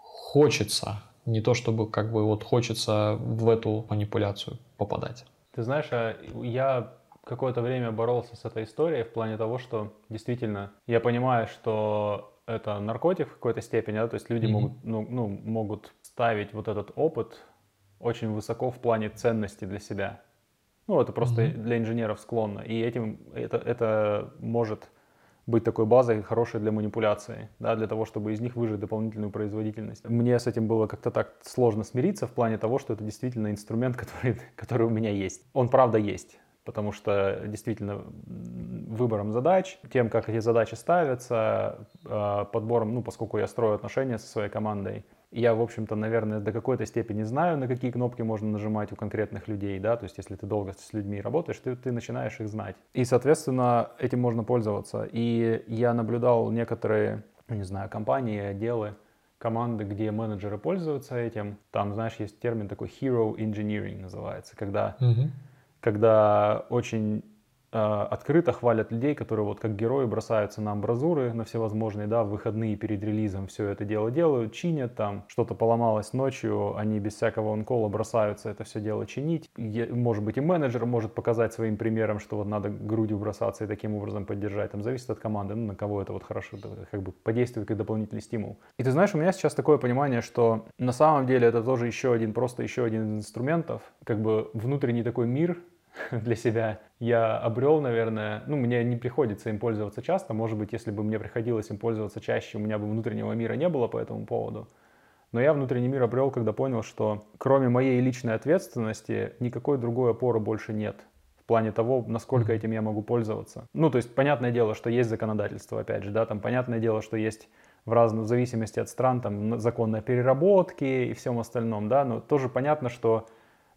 хочется, не то чтобы как бы вот хочется в эту манипуляцию попадать. Ты знаешь, а я какое-то время боролся с этой историей в плане того, что действительно я понимаю, что это наркотик в какой-то степени, да, то есть люди mm-hmm. могут, ну, ну, могут ставить вот этот опыт очень высоко в плане ценности для себя. Ну, это просто mm-hmm. для инженеров склонно. И этим это, это может быть такой базой хорошей для манипуляции, да, для того, чтобы из них выжать дополнительную производительность. Мне с этим было как-то так сложно смириться в плане того, что это действительно инструмент, который, который у меня есть. Он правда есть. Потому что действительно выбором задач, тем, как эти задачи ставятся, э, подбором, ну, поскольку я строю отношения со своей командой, я, в общем-то, наверное, до какой-то степени знаю, на какие кнопки можно нажимать у конкретных людей, да, то есть если ты долго с людьми работаешь, ты, ты начинаешь их знать. И, соответственно, этим можно пользоваться. И я наблюдал некоторые, не знаю, компании, отделы, команды, где менеджеры пользуются этим. Там, знаешь, есть термин такой hero engineering называется, когда, угу. Когда очень Э, открыто хвалят людей, которые вот как герои бросаются на амбразуры, на всевозможные, да, в выходные перед релизом все это дело делают, чинят там, что-то поломалось ночью, они без всякого онкола бросаются это все дело чинить. Может быть и менеджер может показать своим примером, что вот надо грудью бросаться и таким образом поддержать, там зависит от команды, ну, на кого это вот хорошо, как бы подействует как дополнительный стимул. И ты знаешь, у меня сейчас такое понимание, что на самом деле это тоже еще один, просто еще один из инструментов, как бы внутренний такой мир, для себя я обрел, наверное, ну, мне не приходится им пользоваться часто, может быть, если бы мне приходилось им пользоваться чаще, у меня бы внутреннего мира не было по этому поводу. Но я внутренний мир обрел, когда понял, что кроме моей личной ответственности никакой другой опоры больше нет в плане того, насколько этим я могу пользоваться. Ну, то есть, понятное дело, что есть законодательство, опять же, да, там понятное дело, что есть в разную в зависимости от стран, там, закон о переработке и всем остальном, да, но тоже понятно, что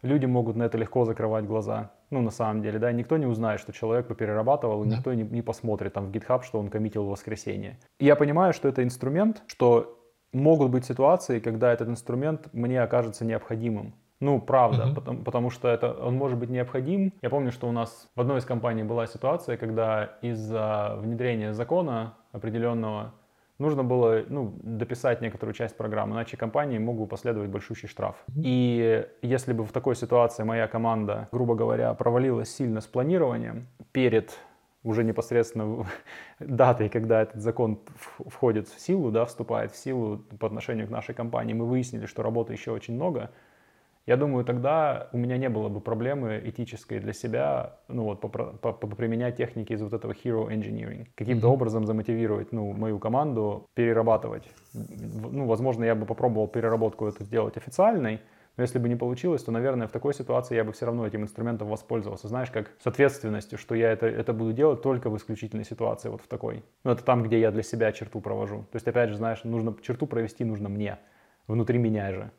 люди могут на это легко закрывать глаза. Ну, на самом деле, да, никто не узнает, что человек поперерабатывал, и да. никто не, не посмотрит там в GitHub, что он коммитил в воскресенье. И я понимаю, что это инструмент, что могут быть ситуации, когда этот инструмент мне окажется необходимым. Ну, правда, uh-huh. потому, потому что это, он может быть необходим. Я помню, что у нас в одной из компаний была ситуация, когда из-за внедрения закона определенного нужно было ну, дописать некоторую часть программы, иначе компании могут последовать большущий штраф. И если бы в такой ситуации моя команда, грубо говоря, провалилась сильно с планированием перед уже непосредственно датой, когда этот закон входит в силу, да, вступает в силу по отношению к нашей компании, мы выяснили, что работы еще очень много, я думаю, тогда у меня не было бы проблемы этической для себя, ну вот, применять техники из вот этого hero engineering. Каким-то mm-hmm. образом замотивировать, ну, мою команду перерабатывать. Ну, возможно, я бы попробовал переработку это сделать официальной, но если бы не получилось, то, наверное, в такой ситуации я бы все равно этим инструментом воспользовался. Знаешь, как с ответственностью, что я это, это буду делать только в исключительной ситуации, вот в такой. Ну, это там, где я для себя черту провожу. То есть, опять же, знаешь, нужно черту провести нужно мне, внутри меня же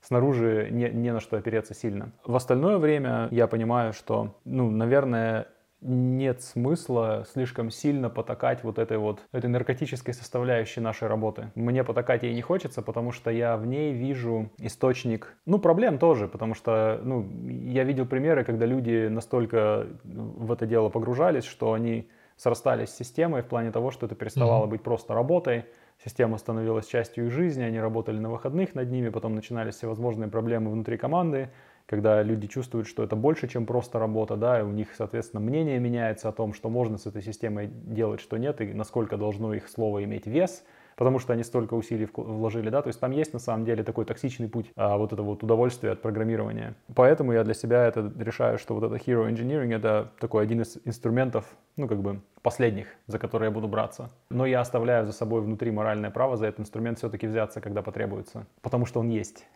снаружи не, не на что опереться сильно. В остальное время я понимаю, что, ну, наверное, нет смысла слишком сильно потакать вот этой вот этой наркотической составляющей нашей работы. Мне потакать ей не хочется, потому что я в ней вижу источник, ну, проблем тоже, потому что, ну, я видел примеры, когда люди настолько в это дело погружались, что они срастались с системой в плане того, что это переставало mm-hmm. быть просто работой, система становилась частью их жизни, они работали на выходных над ними, потом начинались всевозможные проблемы внутри команды, когда люди чувствуют, что это больше, чем просто работа, да, и у них, соответственно, мнение меняется о том, что можно с этой системой делать, что нет, и насколько должно их слово иметь вес – потому что они столько усилий вложили, да, то есть там есть на самом деле такой токсичный путь а, вот этого вот удовольствия от программирования. Поэтому я для себя это решаю, что вот это hero engineering это такой один из инструментов, ну как бы последних, за которые я буду браться. Но я оставляю за собой внутри моральное право за этот инструмент все-таки взяться, когда потребуется, потому что он есть.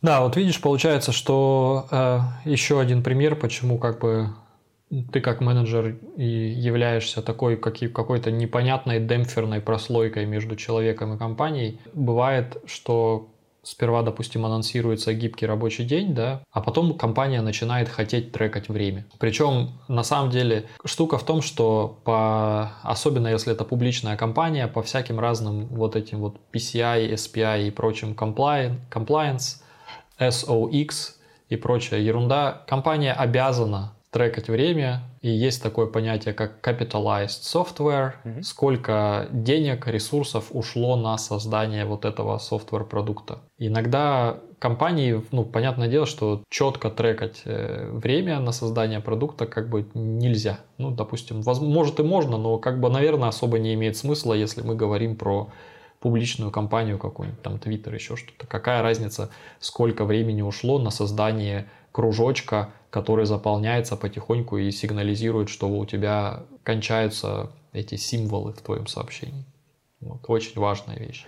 Да, вот видишь, получается, что э, еще один пример, почему как бы ты как менеджер и являешься такой какой-то непонятной демпферной прослойкой между человеком и компанией. Бывает, что сперва, допустим, анонсируется гибкий рабочий день, да, а потом компания начинает хотеть трекать время. Причем, на самом деле, штука в том, что по, особенно если это публичная компания, по всяким разным вот этим вот PCI, SPI и прочим compliance, SOX и прочая ерунда, компания обязана трекать время, и есть такое понятие, как capitalized software, mm-hmm. сколько денег, ресурсов ушло на создание вот этого software продукта. Иногда компании, ну, понятное дело, что четко трекать э, время на создание продукта как бы нельзя. Ну, допустим, воз, может и можно, но как бы, наверное, особо не имеет смысла, если мы говорим про публичную компанию какую-нибудь, там, Twitter, еще что-то. Какая разница, сколько времени ушло на создание кружочка, который заполняется потихоньку и сигнализирует, что у тебя кончаются эти символы в твоем сообщении. Вот. Очень важная вещь,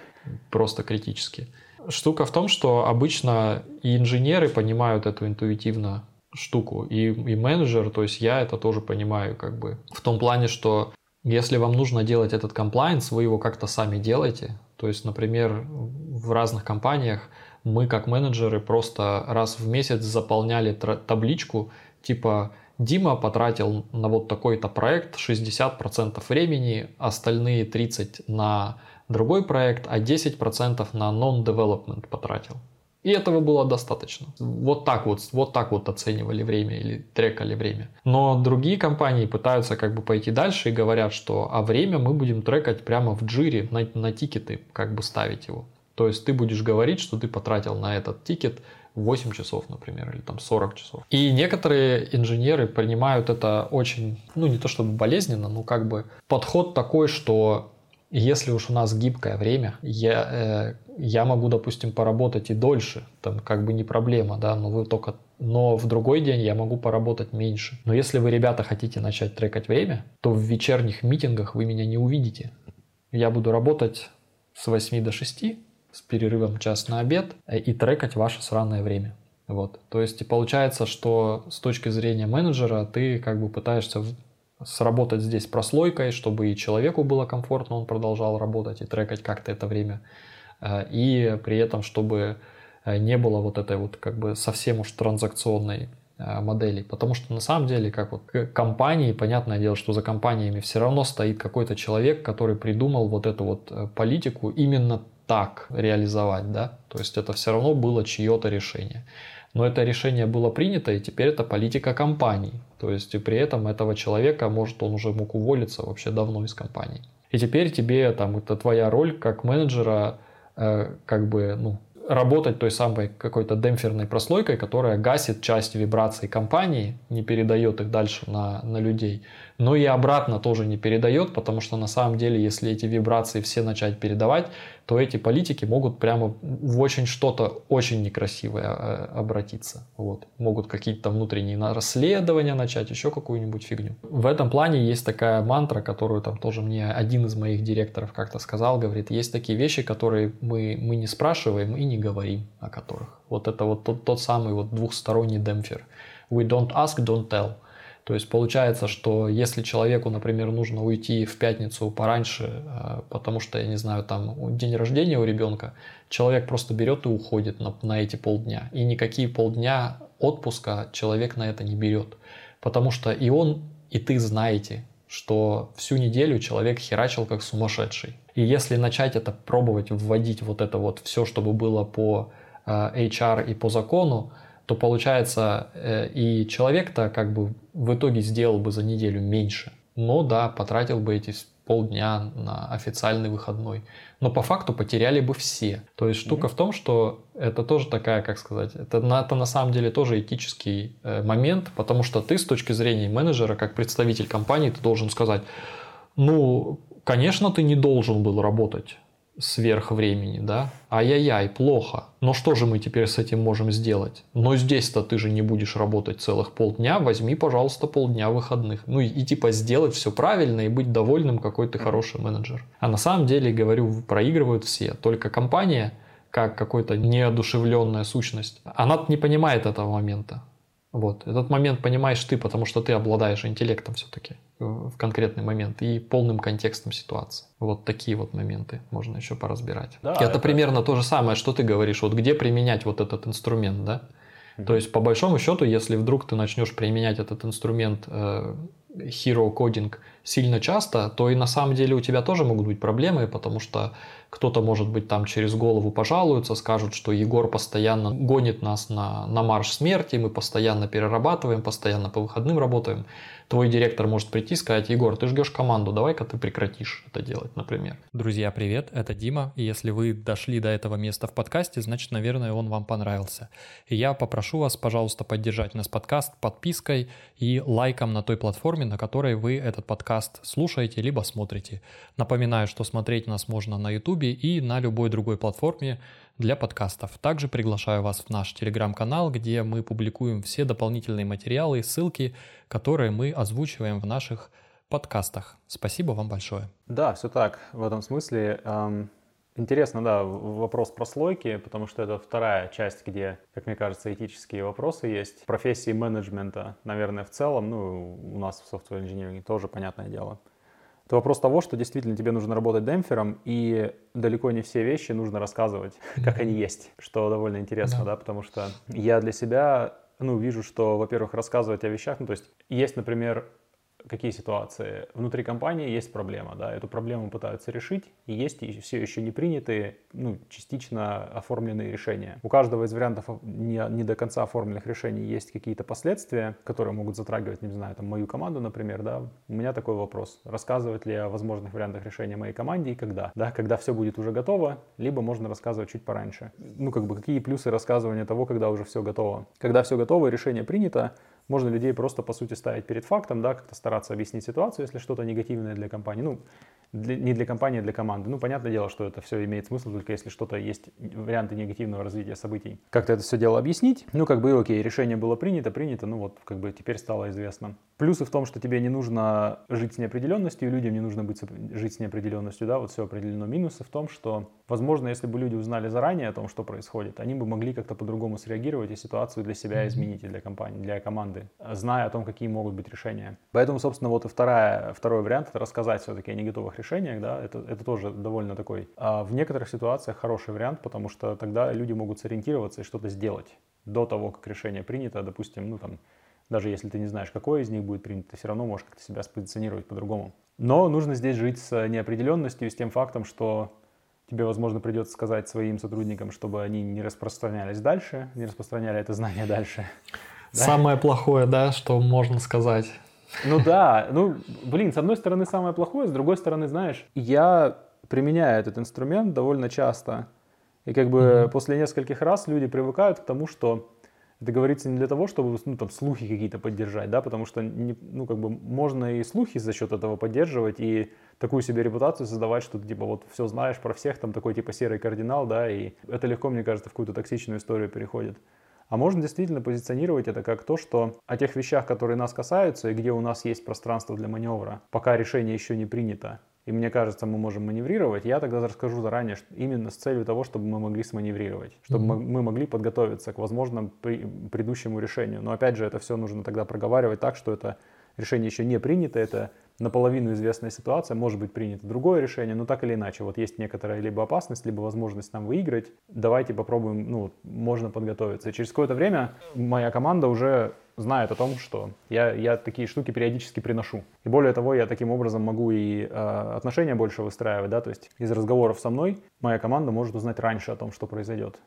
просто критически. Штука в том, что обычно и инженеры понимают эту интуитивно, штуку. И, и менеджер, то есть я это тоже понимаю, как бы в том плане, что если вам нужно делать этот комплайнс, вы его как-то сами делаете. То есть, например, в разных компаниях мы как менеджеры просто раз в месяц заполняли табличку типа Дима потратил на вот такой-то проект 60% времени, остальные 30% на другой проект, а 10% на non-development потратил. И этого было достаточно. Вот так вот, вот так вот оценивали время или трекали время. Но другие компании пытаются как бы пойти дальше и говорят, что а время мы будем трекать прямо в джире, на, на тикеты, как бы ставить его. То есть ты будешь говорить, что ты потратил на этот тикет 8 часов, например, или там 40 часов. И некоторые инженеры принимают это очень, ну не то чтобы болезненно, но как бы подход такой, что если уж у нас гибкое время, я, э, я могу, допустим, поработать и дольше, там как бы не проблема, да, но вы только, но в другой день я могу поработать меньше. Но если вы, ребята, хотите начать трекать время, то в вечерних митингах вы меня не увидите. Я буду работать с 8 до 6, с перерывом час на обед, э, и трекать ваше сраное время. Вот. То есть получается, что с точки зрения менеджера ты как бы пытаешься сработать здесь прослойкой, чтобы и человеку было комфортно, он продолжал работать и трекать как-то это время. Э, и при этом, чтобы э, не было вот этой вот как бы совсем уж транзакционной модели. Потому что на самом деле, как вот компании, понятное дело, что за компаниями все равно стоит какой-то человек, который придумал вот эту вот политику именно так реализовать, да, то есть это все равно было чье-то решение. Но это решение было принято, и теперь это политика компании. То есть и при этом этого человека, может, он уже мог уволиться вообще давно из компании. И теперь тебе, там, это твоя роль как менеджера, э, как бы, ну, работать той самой какой-то демпферной прослойкой, которая гасит часть вибраций компании, не передает их дальше на, на людей, но и обратно тоже не передает, потому что на самом деле, если эти вибрации все начать передавать, то эти политики могут прямо в очень что-то очень некрасивое э, обратиться. Вот. Могут какие-то внутренние расследования начать, еще какую-нибудь фигню. В этом плане есть такая мантра, которую там тоже мне один из моих директоров как-то сказал, говорит, есть такие вещи, которые мы, мы не спрашиваем и не говорим о которых. Вот это вот тот, тот самый вот двухсторонний демпфер. We don't ask, don't tell. То есть получается, что если человеку, например, нужно уйти в пятницу пораньше, э, потому что, я не знаю, там день рождения у ребенка, человек просто берет и уходит на, на эти полдня. И никакие полдня отпуска человек на это не берет. Потому что и он, и ты знаете, что всю неделю человек херачил как сумасшедший. И если начать это пробовать вводить вот это вот все, чтобы было по э, HR и по закону, то получается э, и человек-то как бы в итоге сделал бы за неделю меньше. Но да, потратил бы эти полдня на официальный выходной. Но по факту потеряли бы все. То есть штука mm-hmm. в том, что это тоже такая, как сказать, это, это на самом деле тоже этический э, момент, потому что ты с точки зрения менеджера, как представитель компании, ты должен сказать, ну, конечно, ты не должен был работать сверх времени, да? Ай-яй-яй, плохо. Но что же мы теперь с этим можем сделать? Но здесь-то ты же не будешь работать целых полдня, возьми, пожалуйста, полдня выходных. Ну и, и типа сделать все правильно и быть довольным, какой ты хороший менеджер. А на самом деле, говорю, проигрывают все. Только компания, как какой-то неодушевленная сущность, она не понимает этого момента. Вот. Этот момент понимаешь ты, потому что ты обладаешь интеллектом все-таки в конкретный момент и полным контекстом ситуации. Вот такие вот моменты можно еще поразбирать. Да, это, это примерно то же самое, что ты говоришь. Вот где применять вот этот инструмент, да? Mm-hmm. То есть, по большому счету, если вдруг ты начнешь применять этот инструмент э, hero coding сильно часто, то и на самом деле у тебя тоже могут быть проблемы, потому что кто-то, может быть, там через голову пожалуется, скажут, что Егор постоянно гонит нас на, на марш смерти, мы постоянно перерабатываем, постоянно по выходным работаем твой директор может прийти и сказать, Егор, ты ждешь команду, давай-ка ты прекратишь это делать, например. Друзья, привет, это Дима, и если вы дошли до этого места в подкасте, значит, наверное, он вам понравился. И я попрошу вас, пожалуйста, поддержать нас подкаст подпиской и лайком на той платформе, на которой вы этот подкаст слушаете либо смотрите. Напоминаю, что смотреть нас можно на YouTube и на любой другой платформе, для подкастов. Также приглашаю вас в наш телеграм-канал, где мы публикуем все дополнительные материалы и ссылки, которые мы озвучиваем в наших подкастах. Спасибо вам большое. Да, все так. В этом смысле эм, Интересно, да, вопрос про слойки, потому что это вторая часть, где, как мне кажется, этические вопросы есть. Профессии менеджмента, наверное, в целом, ну, у нас в software engineering тоже понятное дело. Это вопрос того, что действительно тебе нужно работать демпфером, и далеко не все вещи нужно рассказывать, как они есть, что довольно интересно, да, да потому что я для себя, ну, вижу, что, во-первых, рассказывать о вещах, ну, то есть есть, например, какие ситуации? Внутри компании есть проблема, да, эту проблему пытаются решить, и есть все еще не принятые, ну, частично оформленные решения. У каждого из вариантов не, не до конца оформленных решений есть какие-то последствия, которые могут затрагивать, не знаю, там, мою команду, например, да. У меня такой вопрос. Рассказывать ли о возможных вариантах решения моей команде и когда? Да, когда все будет уже готово, либо можно рассказывать чуть пораньше. Ну, как бы, какие плюсы рассказывания того, когда уже все готово? Когда все готово, решение принято, можно людей просто, по сути, ставить перед фактом, да, как-то стараться объяснить ситуацию, если что-то негативное для компании. Ну, для, не для компании, а для команды. Ну, понятное дело, что это все имеет смысл, только если что-то есть, варианты негативного развития событий. Как-то это все дело объяснить. Ну, как бы, окей, решение было принято, принято, ну вот, как бы теперь стало известно. Плюсы в том, что тебе не нужно жить с неопределенностью, и людям не нужно быть, жить с неопределенностью, да, вот все определено. Минусы в том, что, возможно, если бы люди узнали заранее о том, что происходит, они бы могли как-то по-другому среагировать и ситуацию для себя изменить, и для компании, для команды, зная о том, какие могут быть решения. Поэтому, собственно, вот и вторая, второй вариант — это рассказать все-таки о неготовых решениях, да, это, это тоже довольно такой, а в некоторых ситуациях хороший вариант, потому что тогда люди могут сориентироваться и что-то сделать до того, как решение принято, допустим, ну там, даже если ты не знаешь, какое из них будет принято, ты все равно можешь как-то себя спозиционировать по-другому. Но нужно здесь жить с неопределенностью, с тем фактом, что тебе, возможно, придется сказать своим сотрудникам, чтобы они не распространялись дальше, не распространяли это знание дальше. Самое плохое, да, что можно сказать. Ну да, ну, блин, с одной стороны самое плохое, с другой стороны, знаешь, я применяю этот инструмент довольно часто. И как бы mm-hmm. после нескольких раз люди привыкают к тому, что это говорится не для того, чтобы ну, там, слухи какие-то поддержать, да, потому что не, ну, как бы можно и слухи за счет этого поддерживать, и такую себе репутацию создавать, что ты типа вот все знаешь про всех, там такой типа серый кардинал, да, и это легко, мне кажется, в какую-то токсичную историю переходит. А можно действительно позиционировать это как то, что о тех вещах, которые нас касаются, и где у нас есть пространство для маневра, пока решение еще не принято, и мне кажется, мы можем маневрировать, я тогда расскажу заранее, что именно с целью того, чтобы мы могли сманеврировать, чтобы mm-hmm. мы могли подготовиться к возможному при, предыдущему решению. Но опять же, это все нужно тогда проговаривать так, что это решение еще не принято, это наполовину известная ситуация, может быть принято другое решение, но так или иначе, вот есть некоторая либо опасность, либо возможность нам выиграть, давайте попробуем, ну, можно подготовиться. Через какое-то время моя команда уже знает о том, что я, я такие штуки периодически приношу. И более того, я таким образом могу и э, отношения больше выстраивать, да, то есть из разговоров со мной моя команда может узнать раньше о том, что произойдет.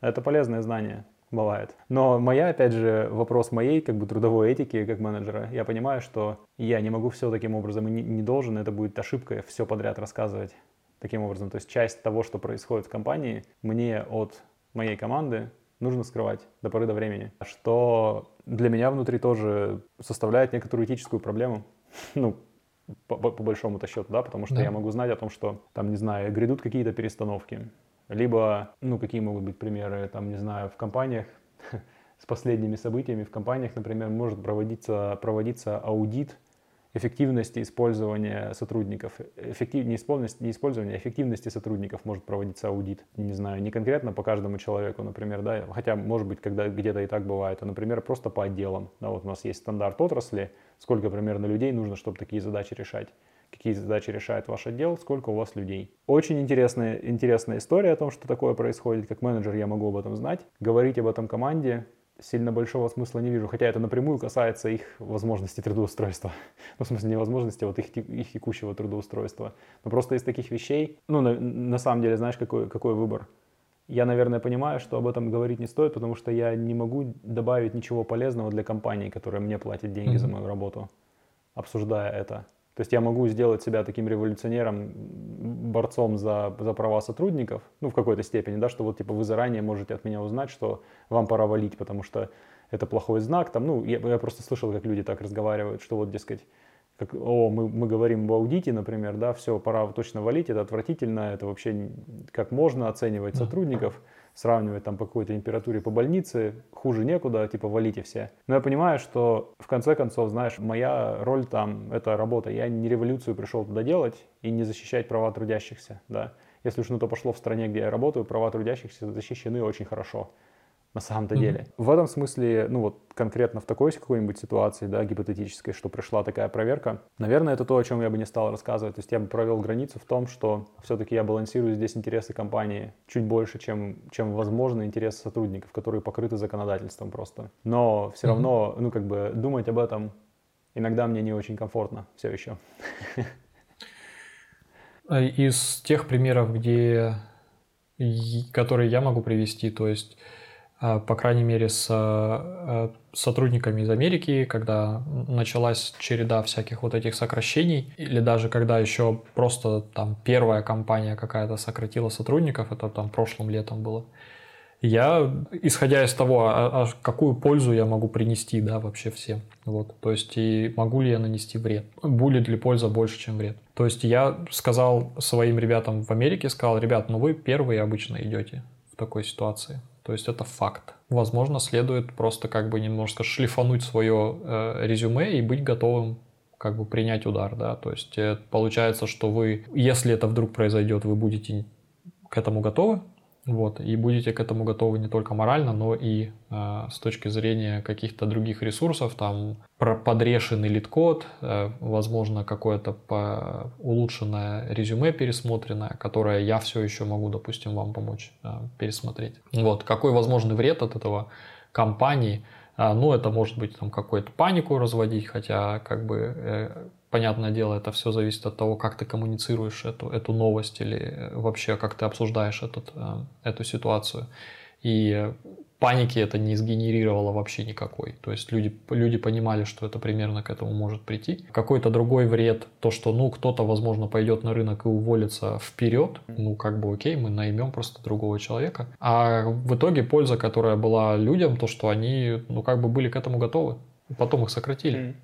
Это полезное знание бывает. Но моя, опять же, вопрос моей как бы трудовой этики как менеджера, я понимаю, что я не могу все таким образом и не, не должен, это будет ошибкой все подряд рассказывать таким образом. То есть часть того, что происходит в компании, мне от моей команды нужно скрывать до поры до времени. Что для меня внутри тоже составляет некоторую этическую проблему. Ну, по, по, по большому-то счету, да, потому что да. я могу знать о том, что там, не знаю, грядут какие-то перестановки, либо, ну, какие могут быть примеры, там, не знаю, в компаниях, с последними событиями в компаниях, например, может проводиться, проводиться аудит эффективности использования сотрудников. Эффектив, не, не использование, а эффективности сотрудников может проводиться аудит. Не знаю, не конкретно по каждому человеку, например, да, хотя, может быть, когда где-то и так бывает, а, например, просто по отделам. Да, вот у нас есть стандарт отрасли, сколько примерно людей нужно, чтобы такие задачи решать какие задачи решает ваш отдел, сколько у вас людей. Очень интересная, интересная история о том, что такое происходит. Как менеджер я могу об этом знать. Говорить об этом команде сильно большого смысла не вижу, хотя это напрямую касается их возможности трудоустройства. Ну, в смысле, не возможности, а вот их, их текущего трудоустройства. Но просто из таких вещей, ну, на, на самом деле, знаешь, какой, какой выбор? Я, наверное, понимаю, что об этом говорить не стоит, потому что я не могу добавить ничего полезного для компании, которая мне платит деньги mm-hmm. за мою работу, обсуждая это. То есть я могу сделать себя таким революционером, борцом за, за права сотрудников, ну, в какой-то степени, да, что вот, типа, вы заранее можете от меня узнать, что вам пора валить, потому что это плохой знак, там, ну, я, я просто слышал, как люди так разговаривают, что вот, дескать, как, о, мы, мы говорим в аудите, например, да, все, пора точно валить, это отвратительно, это вообще как можно оценивать сотрудников, сравнивать там по какой-то температуре по больнице, хуже некуда, типа валите все. Но я понимаю, что в конце концов, знаешь, моя роль там, это работа. Я не революцию пришел туда делать и не защищать права трудящихся, да. если уж на то пошло в стране, где я работаю, права трудящихся защищены очень хорошо на самом-то mm-hmm. деле. В этом смысле, ну вот конкретно в такой какой-нибудь ситуации, да, гипотетической, что пришла такая проверка, наверное, это то, о чем я бы не стал рассказывать. То есть я бы провел границу в том, что все-таки я балансирую здесь интересы компании чуть больше, чем, чем возможно интересы сотрудников, которые покрыты законодательством просто. Но все mm-hmm. равно, ну как бы думать об этом иногда мне не очень комфортно все еще. Из тех примеров, где которые я могу привести, то есть а, по крайней мере, с а, сотрудниками из Америки, когда началась череда всяких вот этих сокращений, или даже когда еще просто там первая компания какая-то сократила сотрудников, это там прошлым летом было, я, исходя из того, а, а какую пользу я могу принести, да, вообще всем, вот, то есть и могу ли я нанести вред, будет ли польза больше, чем вред. То есть я сказал своим ребятам в Америке, сказал, ребят, ну вы первые обычно идете в такой ситуации, то есть это факт. Возможно, следует просто как бы немножко шлифануть свое э, резюме и быть готовым как бы принять удар, да. То есть э, получается, что вы, если это вдруг произойдет, вы будете к этому готовы, вот, и будете к этому готовы не только морально, но и э, с точки зрения каких-то других ресурсов, там подрешенный LeetCode, э, возможно, какое-то улучшенное резюме пересмотренное, которое я все еще могу, допустим, вам помочь э, пересмотреть. Вот, какой возможный вред от этого компании? Э, ну, это может быть там какую-то панику разводить, хотя как бы э, понятное дело, это все зависит от того, как ты коммуницируешь эту, эту новость или вообще как ты обсуждаешь этот, э, эту ситуацию. И паники это не сгенерировало вообще никакой. То есть люди, люди понимали, что это примерно к этому может прийти. Какой-то другой вред, то, что ну кто-то, возможно, пойдет на рынок и уволится вперед, ну как бы окей, мы наймем просто другого человека. А в итоге польза, которая была людям, то, что они, ну как бы были к этому готовы. Потом их сократили.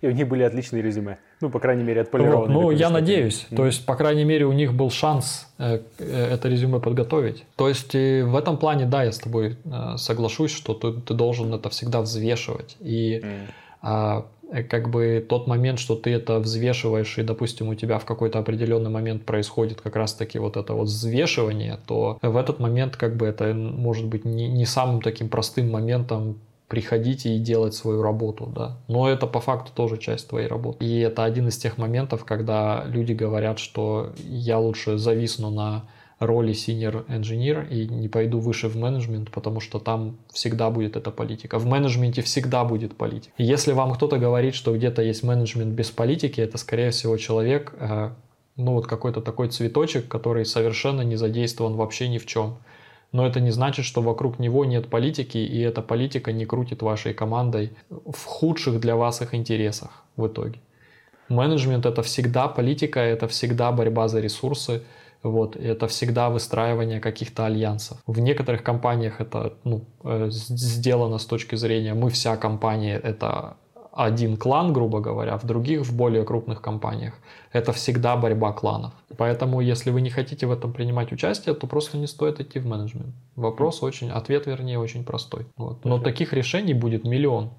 И у них были отличные резюме. Ну, по крайней мере, отполированные. Ну, я надеюсь. Mm-hmm. То есть, по крайней мере, у них был шанс э, э, это резюме подготовить. То есть, в этом плане, да, я с тобой э, соглашусь, что ты, ты должен это всегда взвешивать. И mm. э, как бы тот момент, что ты это взвешиваешь, и, допустим, у тебя в какой-то определенный момент происходит как раз-таки вот это вот взвешивание, то в этот момент как бы это может быть не, не самым таким простым моментом приходите и делать свою работу, да. Но это по факту тоже часть твоей работы. И это один из тех моментов, когда люди говорят, что я лучше зависну на роли senior engineer и не пойду выше в менеджмент, потому что там всегда будет эта политика. В менеджменте всегда будет политика. Если вам кто-то говорит, что где-то есть менеджмент без политики, это скорее всего человек, э, ну вот какой-то такой цветочек, который совершенно не задействован вообще ни в чем но это не значит, что вокруг него нет политики, и эта политика не крутит вашей командой в худших для вас их интересах в итоге. Менеджмент это всегда политика, это всегда борьба за ресурсы, вот, это всегда выстраивание каких-то альянсов. В некоторых компаниях это ну, э, сделано с точки зрения мы вся компания это один клан, грубо говоря, в других, в более крупных компаниях, это всегда борьба кланов. Поэтому, если вы не хотите в этом принимать участие, то просто не стоит идти в менеджмент. Вопрос очень, ответ, вернее, очень простой. Вот. Но таких решений будет миллион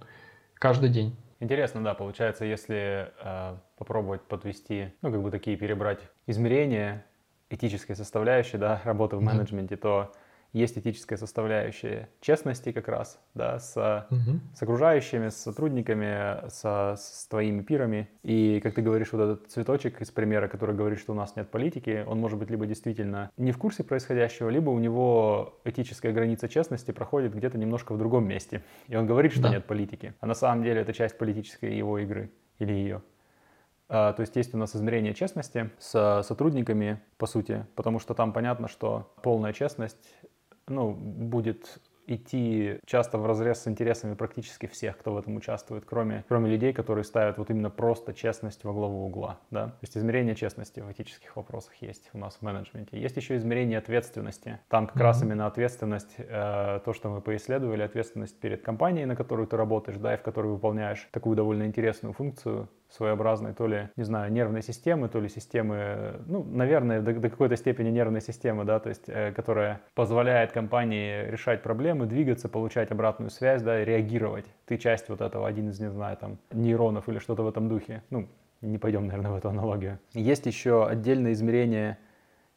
каждый день. Интересно, да, получается, если э, попробовать подвести, ну, как бы такие перебрать измерения этической составляющей, да, работы в менеджменте, то есть этическая составляющая честности как раз, да, с, угу. с окружающими, с сотрудниками, со, с твоими пирами. И, как ты говоришь, вот этот цветочек из примера, который говорит, что у нас нет политики, он может быть либо действительно не в курсе происходящего, либо у него этическая граница честности проходит где-то немножко в другом месте. И он говорит, что да. нет политики. А на самом деле это часть политической его игры или ее. А, то есть есть у нас измерение честности с сотрудниками, по сути, потому что там понятно, что полная честность ну, будет идти часто в разрез с интересами практически всех, кто в этом участвует, кроме, кроме людей, которые ставят вот именно просто честность во главу угла. Да? То есть измерение честности в этических вопросах есть у нас в менеджменте. Есть еще измерение ответственности. Там как mm-hmm. раз именно ответственность, э, то, что мы поисследовали, ответственность перед компанией, на которую ты работаешь, да, и в которой выполняешь такую довольно интересную функцию, своеобразной, то ли, не знаю, нервной системы, то ли системы, ну, наверное, до, до какой-то степени нервной системы, да, то есть, э, которая позволяет компании решать проблемы, двигаться, получать обратную связь, да, реагировать. Ты часть вот этого, один из, не знаю, там, нейронов или что-то в этом духе. Ну, не пойдем, наверное, в эту аналогию. Есть еще отдельное измерение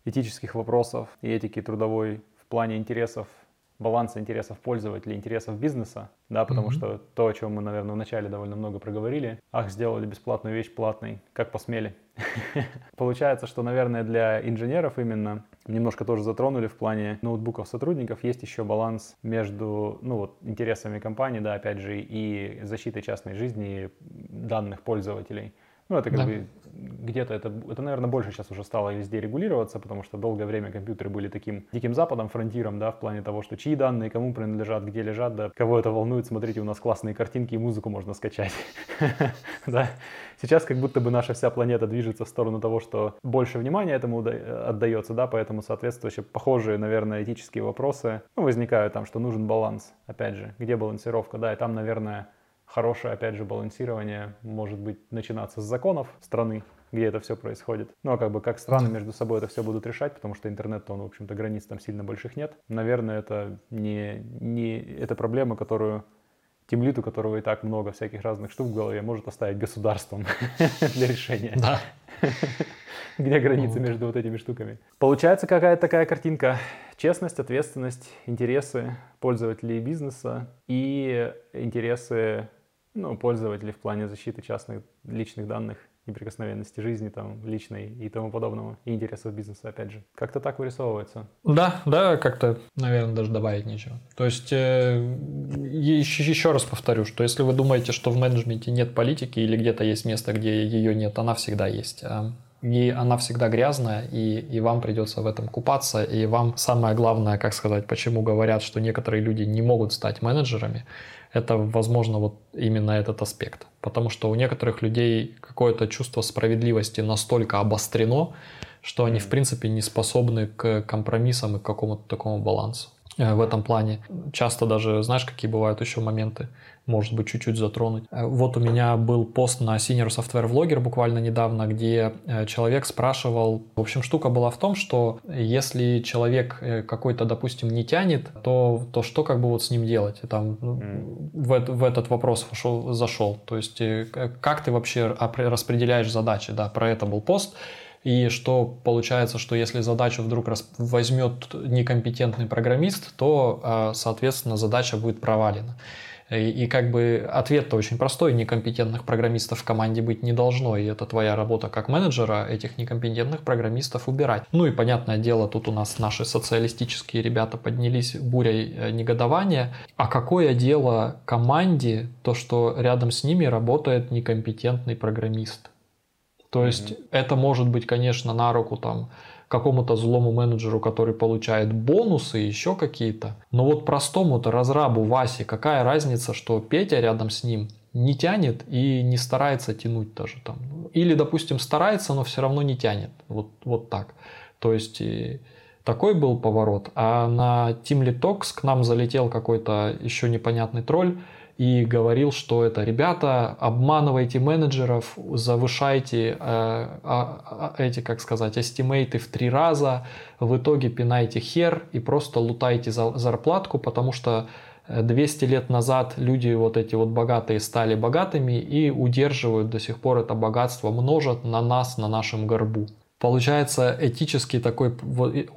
этических вопросов и этики трудовой в плане интересов баланса интересов пользователя, интересов бизнеса, да, потому mm-hmm. что то, о чем мы, наверное, вначале довольно много проговорили, ах, сделали бесплатную вещь платной, как посмели. Получается, что, наверное, для инженеров именно немножко тоже затронули в плане ноутбуков сотрудников, есть еще баланс между, ну вот, интересами компании, да, опять же, и защитой частной жизни данных пользователей. Ну, это как да. бы где-то это, это, наверное, больше сейчас уже стало везде регулироваться, потому что долгое время компьютеры были таким диким западом, фронтиром, да, в плане того, что чьи данные, кому принадлежат, где лежат, да, кого это волнует, смотрите, у нас классные картинки и музыку можно скачать. Сейчас как будто бы наша вся планета движется в сторону того, что больше внимания этому отдается, да, поэтому соответствующие похожие, наверное, этические вопросы ну, возникают там, что нужен баланс, опять же, где балансировка, да, и там, наверное, хорошее, опять же, балансирование может быть начинаться с законов страны, где это все происходит. Ну, а как бы как страны между собой это все будут решать, потому что интернет, он, в общем-то, границ там сильно больших нет. Наверное, это не, не это проблема, которую тимлит, у которого и так много всяких разных штук в голове, может оставить государством для решения. Да. Где граница между вот этими штуками? Получается какая-то такая картинка. Честность, ответственность, интересы пользователей бизнеса и интересы ну, пользователей в плане защиты частных личных данных, неприкосновенности жизни там, личной и тому подобного, и интересов бизнеса, опять же. Как-то так вырисовывается. Да, да, как-то, наверное, даже добавить нечего. То есть, э, еще, еще раз повторю, что если вы думаете, что в менеджменте нет политики или где-то есть место, где ее нет, она всегда есть. А, и она всегда грязная, и, и вам придется в этом купаться, и вам самое главное, как сказать, почему говорят, что некоторые люди не могут стать менеджерами, это, возможно, вот именно этот аспект. Потому что у некоторых людей какое-то чувство справедливости настолько обострено, что они, в принципе, не способны к компромиссам и к какому-то такому балансу в этом плане. Часто даже, знаешь, какие бывают еще моменты, может быть, чуть-чуть затронуть. Э, вот у меня был пост на Senior Software Vlogger буквально недавно, где э, человек спрашивал... В общем, штука была в том, что если человек э, какой-то, допустим, не тянет, то, то что как бы вот с ним делать? И там mm. в, в этот вопрос вошел, зашел. То есть как ты вообще распределяешь задачи? Да, про это был пост. И что получается, что если задачу вдруг возьмет некомпетентный программист, то, соответственно, задача будет провалена. И, и как бы ответ-то очень простой. Некомпетентных программистов в команде быть не должно. И это твоя работа как менеджера этих некомпетентных программистов убирать. Ну и понятное дело, тут у нас наши социалистические ребята поднялись бурей э, негодования. А какое дело команде то, что рядом с ними работает некомпетентный программист? То есть mm-hmm. это может быть, конечно, на руку там какому-то злому менеджеру, который получает бонусы, еще какие-то. Но вот простому-то разрабу Васе какая разница, что Петя рядом с ним не тянет и не старается тянуть даже там. Или, допустим, старается, но все равно не тянет. Вот, вот так. То есть такой был поворот. А на Team Talks к нам залетел какой-то еще непонятный тролль, и говорил, что это ребята, обманывайте менеджеров, завышайте э, а, а, эти, как сказать, эстимейты в три раза, в итоге пинайте хер и просто лутайте за, зарплатку, потому что 200 лет назад люди вот эти вот богатые стали богатыми и удерживают до сих пор это богатство, множат на нас, на нашем горбу. Получается этический такой,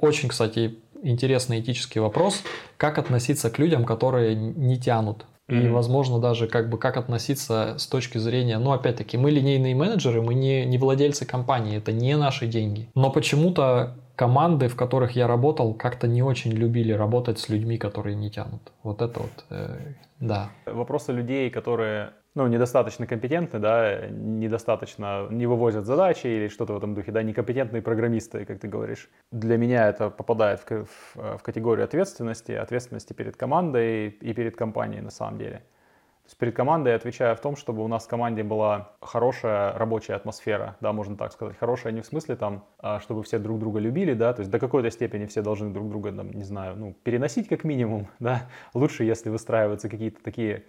очень, кстати, интересный этический вопрос, как относиться к людям, которые не тянут Mm-hmm. И, возможно, даже как бы как относиться с точки зрения, ну, опять-таки, мы линейные менеджеры, мы не, не владельцы компании, это не наши деньги. Но почему-то команды, в которых я работал, как-то не очень любили работать с людьми, которые не тянут. Вот это вот, э, да. Вопросы людей, которые ну, недостаточно компетентны, да, недостаточно не вывозят задачи или что-то в этом духе, да, некомпетентные программисты, как ты говоришь. Для меня это попадает в, в, в категорию ответственности, ответственности перед командой и перед компанией на самом деле. То есть перед командой я отвечаю в том, чтобы у нас в команде была хорошая рабочая атмосфера, да, можно так сказать. Хорошая не в смысле там, а, чтобы все друг друга любили, да, то есть до какой-то степени все должны друг друга, там, не знаю, ну, переносить как минимум, да. Лучше, если выстраиваются какие-то такие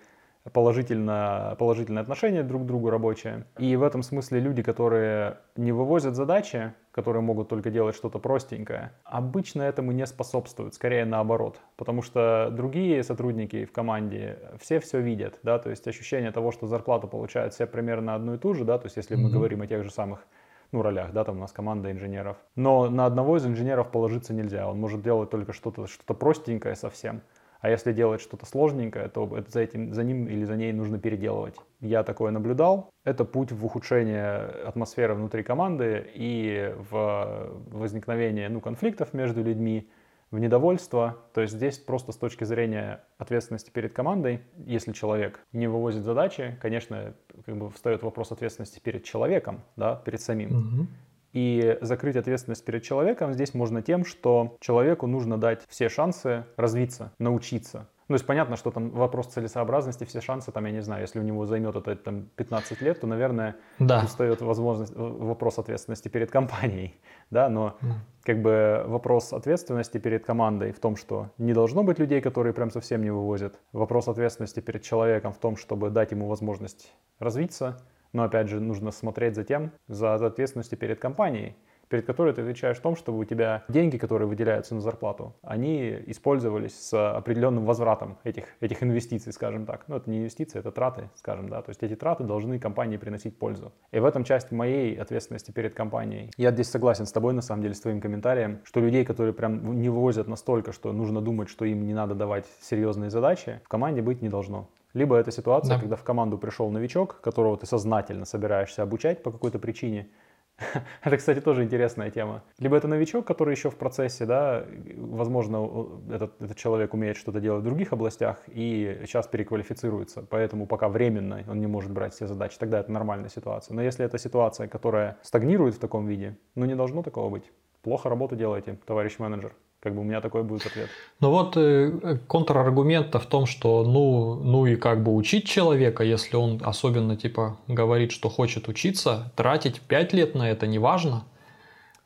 положительно, положительное отношение друг к другу рабочее. И в этом смысле люди, которые не вывозят задачи, которые могут только делать что-то простенькое, обычно этому не способствуют, скорее наоборот. Потому что другие сотрудники в команде все все видят, да, то есть ощущение того, что зарплату получают все примерно одну и ту же, да, то есть если mm-hmm. мы говорим о тех же самых ну, ролях, да, там у нас команда инженеров. Но на одного из инженеров положиться нельзя, он может делать только что-то что простенькое совсем. А если делать что-то сложненькое, то это за, этим, за ним или за ней нужно переделывать. Я такое наблюдал. Это путь в ухудшение атмосферы внутри команды и в возникновение ну, конфликтов между людьми, в недовольство. То есть здесь просто с точки зрения ответственности перед командой, если человек не вывозит задачи, конечно, как бы встает вопрос ответственности перед человеком, да, перед самим. Угу. И закрыть ответственность перед человеком здесь можно тем, что человеку нужно дать все шансы развиться, научиться. Ну, то есть понятно, что там вопрос целесообразности, все шансы, там, я не знаю, если у него займет это там, 15 лет, то, наверное, да. встает возможность, вопрос ответственности перед компанией, да, но mm. как бы вопрос ответственности перед командой в том, что не должно быть людей, которые прям совсем не вывозят. Вопрос ответственности перед человеком в том, чтобы дать ему возможность развиться, но опять же нужно смотреть за тем, за ответственностью перед компанией, перед которой ты отвечаешь в том, чтобы у тебя деньги, которые выделяются на зарплату, они использовались с определенным возвратом этих, этих инвестиций, скажем так. Ну, это не инвестиции, это траты, скажем, да. То есть эти траты должны компании приносить пользу. И в этом часть моей ответственности перед компанией. Я здесь согласен с тобой, на самом деле, с твоим комментарием, что людей, которые прям не вывозят настолько, что нужно думать, что им не надо давать серьезные задачи, в команде быть не должно. Либо это ситуация, да. когда в команду пришел новичок, которого ты сознательно собираешься обучать по какой-то причине. это, кстати, тоже интересная тема. Либо это новичок, который еще в процессе, да, возможно, этот, этот человек умеет что-то делать в других областях и сейчас переквалифицируется, поэтому пока временно он не может брать все задачи, тогда это нормальная ситуация. Но если это ситуация, которая стагнирует в таком виде, ну не должно такого быть. Плохо работу делаете, товарищ менеджер. Как бы у меня такой будет ответ. Ну вот э, контраргумент в том, что ну, ну и как бы учить человека, если он особенно типа говорит, что хочет учиться, тратить 5 лет на это не важно.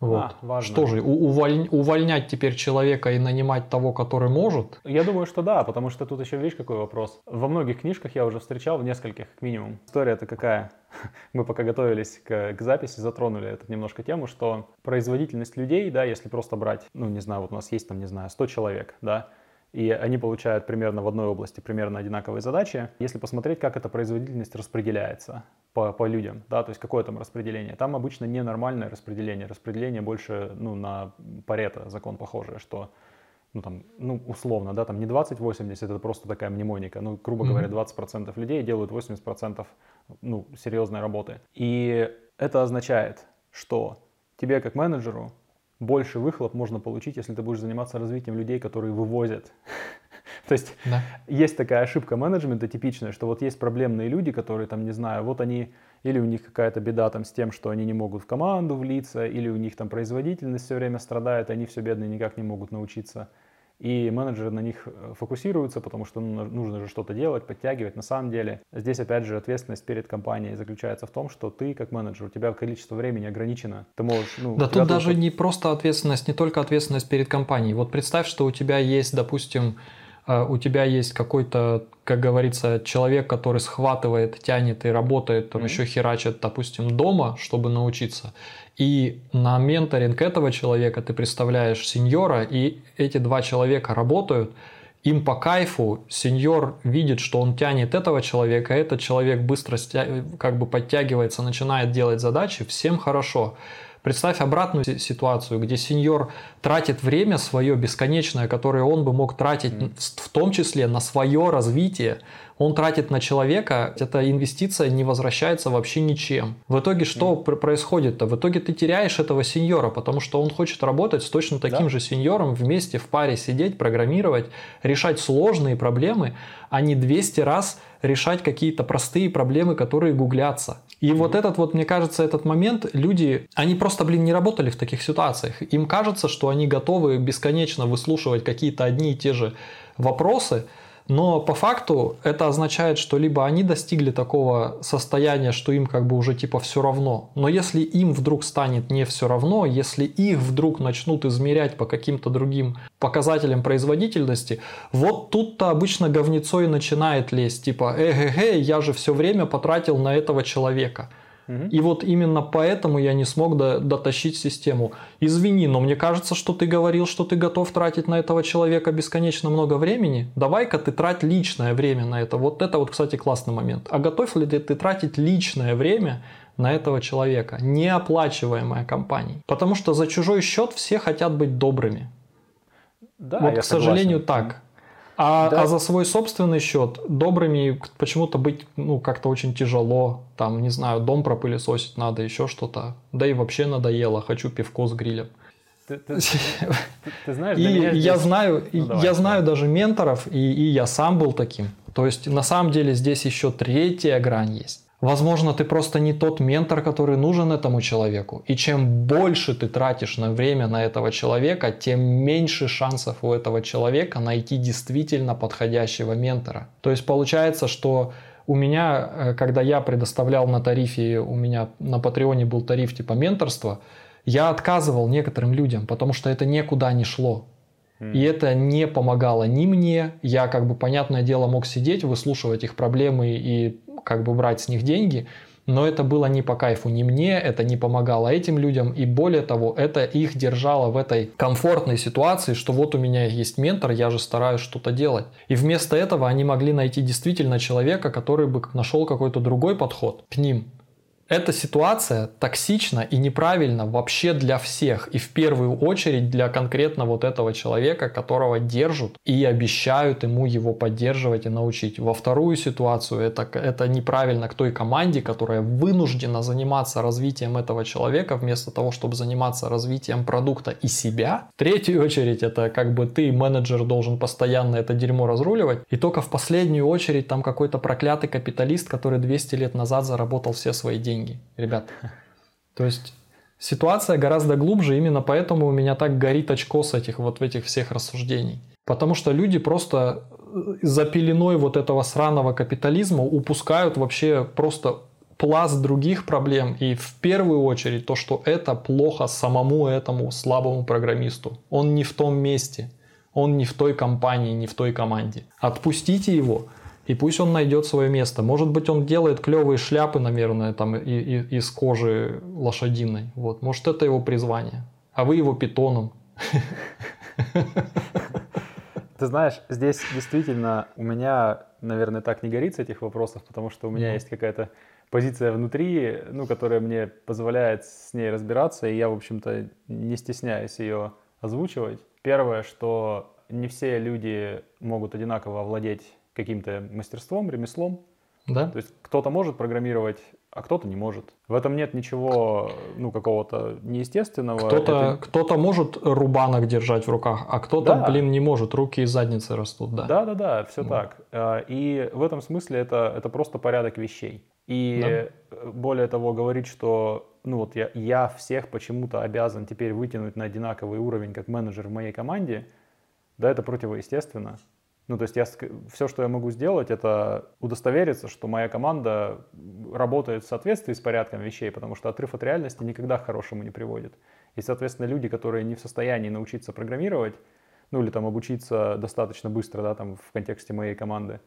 Вот. А, важно. Что же, уволь... увольнять теперь человека и нанимать того, который может? Я думаю, что да, потому что тут еще, видишь, какой вопрос. Во многих книжках я уже встречал, в нескольких как минимум. История-то какая? Мы пока готовились к, к записи, затронули эту немножко тему, что производительность людей, да, если просто брать, ну, не знаю, вот у нас есть там, не знаю, 100 человек, да, и они получают примерно в одной области примерно одинаковые задачи. Если посмотреть, как эта производительность распределяется, по, по людям, да, то есть какое там распределение. Там обычно ненормальное распределение, распределение больше, ну, на Парето закон похожий, что, ну, там, ну, условно, да, там не 20-80, это просто такая мнемоника, ну, грубо говоря, 20% людей делают 80%, ну, серьезной работы. И это означает, что тебе как менеджеру больше выхлоп можно получить, если ты будешь заниматься развитием людей, которые вывозят То есть да. есть такая ошибка менеджмента типичная, что вот есть проблемные люди, которые там, не знаю, вот они, или у них какая-то беда там с тем, что они не могут в команду влиться, или у них там производительность все время страдает, они все бедные никак не могут научиться. И менеджеры на них э, фокусируются, потому что ну, нужно же что-то делать, подтягивать. На самом деле, здесь опять же ответственность перед компанией заключается в том, что ты как менеджер, у тебя количество времени ограничено. Ты можешь... Ну, да тут даже не просто ответственность, не только ответственность перед компанией. Вот представь, что у тебя есть, допустим, у тебя есть какой-то, как говорится, человек, который схватывает, тянет и работает, там mm-hmm. еще херачит, допустим, дома, чтобы научиться. И на менторинг этого человека ты представляешь сеньора, и эти два человека работают, им по кайфу, сеньор видит, что он тянет этого человека, этот человек быстро как бы подтягивается, начинает делать задачи, всем хорошо. Представь обратную ситуацию, где сеньор тратит время свое бесконечное, которое он бы мог тратить в том числе на свое развитие, он тратит на человека, эта инвестиция не возвращается вообще ничем. В итоге что mm. происходит-то? В итоге ты теряешь этого сеньора, потому что он хочет работать с точно таким да. же сеньором, вместе в паре сидеть, программировать, решать сложные проблемы, а не 200 раз решать какие-то простые проблемы, которые гуглятся. И вот этот вот, мне кажется, этот момент, люди, они просто, блин, не работали в таких ситуациях. Им кажется, что они готовы бесконечно выслушивать какие-то одни и те же вопросы, Но по факту это означает, что либо они достигли такого состояния, что им как бы уже типа все равно. Но если им вдруг станет не все равно, если их вдруг начнут измерять по каким-то другим показателям производительности, вот тут-то обычно говнецо и начинает лезть. Типа, эге-ге, я же все время потратил на этого человека. И вот именно поэтому я не смог до, дотащить систему. Извини, но мне кажется, что ты говорил, что ты готов тратить на этого человека бесконечно много времени. Давай-ка ты трать личное время на это. Вот это вот, кстати, классный момент. А готов ли ты, ты тратить личное время на этого человека, неоплачиваемое компанией? Потому что за чужой счет все хотят быть добрыми. Да, вот, к сожалению, согласен. так. А, да. а за свой собственный счет добрыми почему-то быть ну как-то очень тяжело. Там, не знаю, дом пропылесосить надо, еще что-то. Да и вообще надоело, хочу пивко с грилем. Ты, ты, ты, ты знаешь, и здесь... я знаю, ну, давай, я знаю даже менторов, и, и я сам был таким. То есть на самом деле здесь еще третья грань есть. Возможно, ты просто не тот ментор, который нужен этому человеку. И чем больше ты тратишь на время на этого человека, тем меньше шансов у этого человека найти действительно подходящего ментора. То есть получается, что у меня, э, когда я предоставлял на тарифе, у меня на Патреоне был тариф типа менторства, я отказывал некоторым людям, потому что это никуда не шло. И это не помогало ни мне. Я, как бы, понятное дело, мог сидеть, выслушивать их проблемы и как бы брать с них деньги, но это было не по кайфу ни мне, это не помогало этим людям, и более того, это их держало в этой комфортной ситуации, что вот у меня есть ментор, я же стараюсь что-то делать. И вместо этого они могли найти действительно человека, который бы нашел какой-то другой подход к ним. Эта ситуация токсична и неправильна вообще для всех. И в первую очередь для конкретно вот этого человека, которого держат и обещают ему его поддерживать и научить. Во вторую ситуацию это, это неправильно к той команде, которая вынуждена заниматься развитием этого человека вместо того, чтобы заниматься развитием продукта и себя. В третью очередь это как бы ты, менеджер, должен постоянно это дерьмо разруливать. И только в последнюю очередь там какой-то проклятый капиталист, который 200 лет назад заработал все свои деньги деньги, ребят. То есть ситуация гораздо глубже, именно поэтому у меня так горит очко с этих вот этих всех рассуждений. Потому что люди просто э, за пеленой вот этого сраного капитализма упускают вообще просто пласт других проблем. И в первую очередь то, что это плохо самому этому слабому программисту. Он не в том месте, он не в той компании, не в той команде. Отпустите его, и пусть он найдет свое место. Может быть, он делает клевые шляпы, наверное, там, и, и, из кожи лошадиной. Вот. Может, это его призвание. А вы его питоном. Ты знаешь, здесь действительно у меня, наверное, так не горит с этих вопросов, потому что у меня есть какая-то позиция внутри, ну, которая мне позволяет с ней разбираться, и я, в общем-то, не стесняюсь ее озвучивать. Первое, что не все люди могут одинаково овладеть каким-то мастерством, ремеслом. Да. То есть кто-то может программировать, а кто-то не может. В этом нет ничего, ну, какого-то неестественного. Кто-то, Это... кто-то может рубанок держать в руках, а кто-то, да. блин, не может, руки из задницы растут, да. Да, да, да, все вот. так. А, и в этом смысле это, это просто порядок вещей. И да. более того, говорить, что ну вот я, я всех почему-то обязан теперь вытянуть на одинаковый уровень как менеджер в моей команде, да, это противоестественно. Ну, то есть я, все, что я могу сделать, это удостовериться, что моя команда работает в соответствии с порядком вещей, потому что отрыв от реальности никогда к хорошему не приводит. И, соответственно, люди, которые не в состоянии научиться программировать, ну или там обучиться достаточно быстро, да, там в контексте моей команды,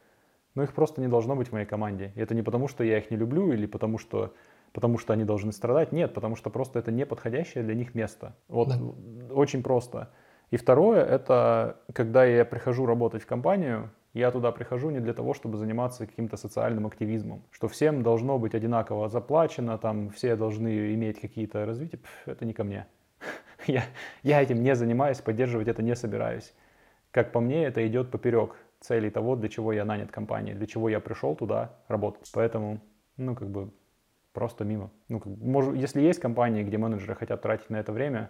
ну их просто не должно быть в моей команде. И это не потому, что я их не люблю или потому, что потому что они должны страдать. Нет, потому что просто это не подходящее для них место. Вот да. очень просто. И второе, это когда я прихожу работать в компанию, я туда прихожу не для того, чтобы заниматься каким-то социальным активизмом, что всем должно быть одинаково заплачено, там все должны иметь какие-то развития, Пф, это не ко мне. Я, я этим не занимаюсь, поддерживать это не собираюсь. Как по мне, это идет поперек целей того, для чего я нанят компанией, для чего я пришел туда работать. Поэтому, ну, как бы, просто мимо. Ну, как, может, если есть компании, где менеджеры хотят тратить на это время,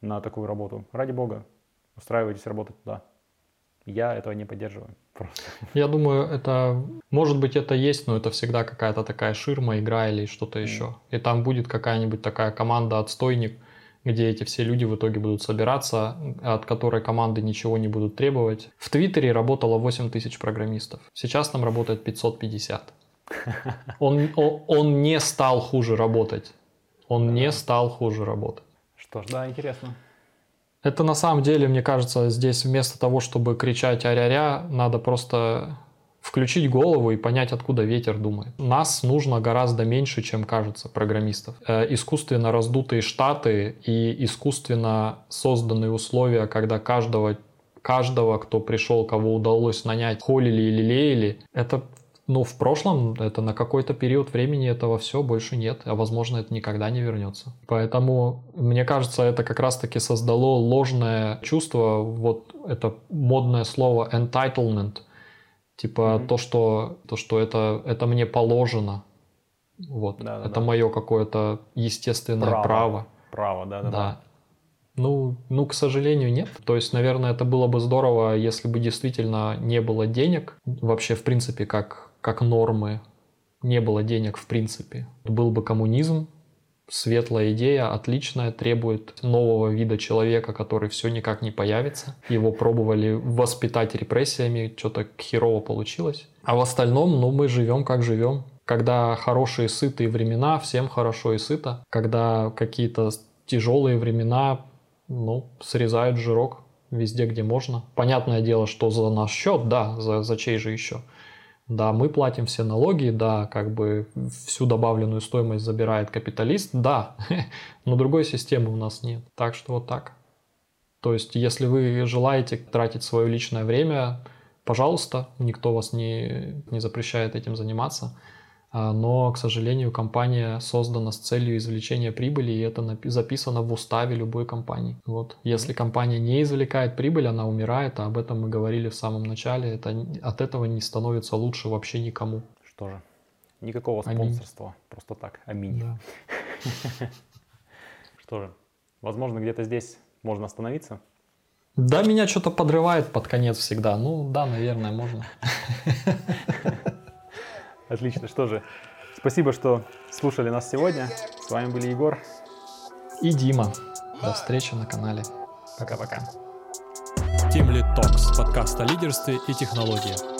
на такую работу, ради бога, устраивайтесь работать туда. Я этого не поддерживаю. Просто. Я думаю, это, может быть, это есть, но это всегда какая-то такая ширма, игра или что-то mm. еще. И там будет какая-нибудь такая команда отстойник, где эти все люди в итоге будут собираться, от которой команды ничего не будут требовать. В Твиттере работало 8 тысяч программистов. Сейчас там работает 550. Он, он, он не стал хуже работать. Он не стал хуже работать. Что ж, да, интересно. Это на самом деле, мне кажется, здесь вместо того, чтобы кричать а-ря-ря, надо просто включить голову и понять, откуда ветер думает. Нас нужно гораздо меньше, чем кажется, программистов. Э, искусственно раздутые штаты и искусственно созданные условия, когда каждого каждого, кто пришел, кого удалось нанять, холили или лелеяли, это ну, в прошлом, это на какой-то период времени этого все больше нет, а возможно, это никогда не вернется. Поэтому, мне кажется, это как раз-таки создало ложное чувство, вот это модное слово entitlement, типа mm-hmm. то, что, то, что это, это мне положено. Вот, да, да, это да. мое какое-то естественное право. Право, право да, да, да. Ну, ну, к сожалению, нет. То есть, наверное, это было бы здорово, если бы действительно не было денег, вообще, в принципе, как, как нормы, не было денег в принципе. Был бы коммунизм, светлая идея, отличная, требует нового вида человека, который все никак не появится. Его пробовали воспитать репрессиями, что-то херово получилось. А в остальном, ну, мы живем как живем. Когда хорошие сытые времена, всем хорошо и сыто. Когда какие-то тяжелые времена, ну, срезают жирок везде, где можно. Понятное дело, что за наш счет, да, за, за чей же еще. Да, мы платим все налоги, да, как бы всю добавленную стоимость забирает капиталист, да, но другой системы у нас нет. Так что вот так. То есть, если вы желаете тратить свое личное время, пожалуйста, никто вас не, не запрещает этим заниматься. А, но, к сожалению, компания создана с целью извлечения прибыли, и это записано в уставе любой компании. Вот. Если компания не извлекает прибыль, она умирает, а об этом мы говорили в самом начале, это, от этого не становится лучше вообще никому. Что же, никакого спонсорства, Аминь. просто так, аминь. Да. Что же, возможно, где-то здесь можно остановиться? Да, меня что-то подрывает под конец всегда. Ну да, наверное, можно. Отлично. Что же, спасибо, что слушали нас сегодня. С вами были Егор и Дима. До встречи на канале. Пока-пока. Team Lead Talks. Подкаст о лидерстве и технологиях.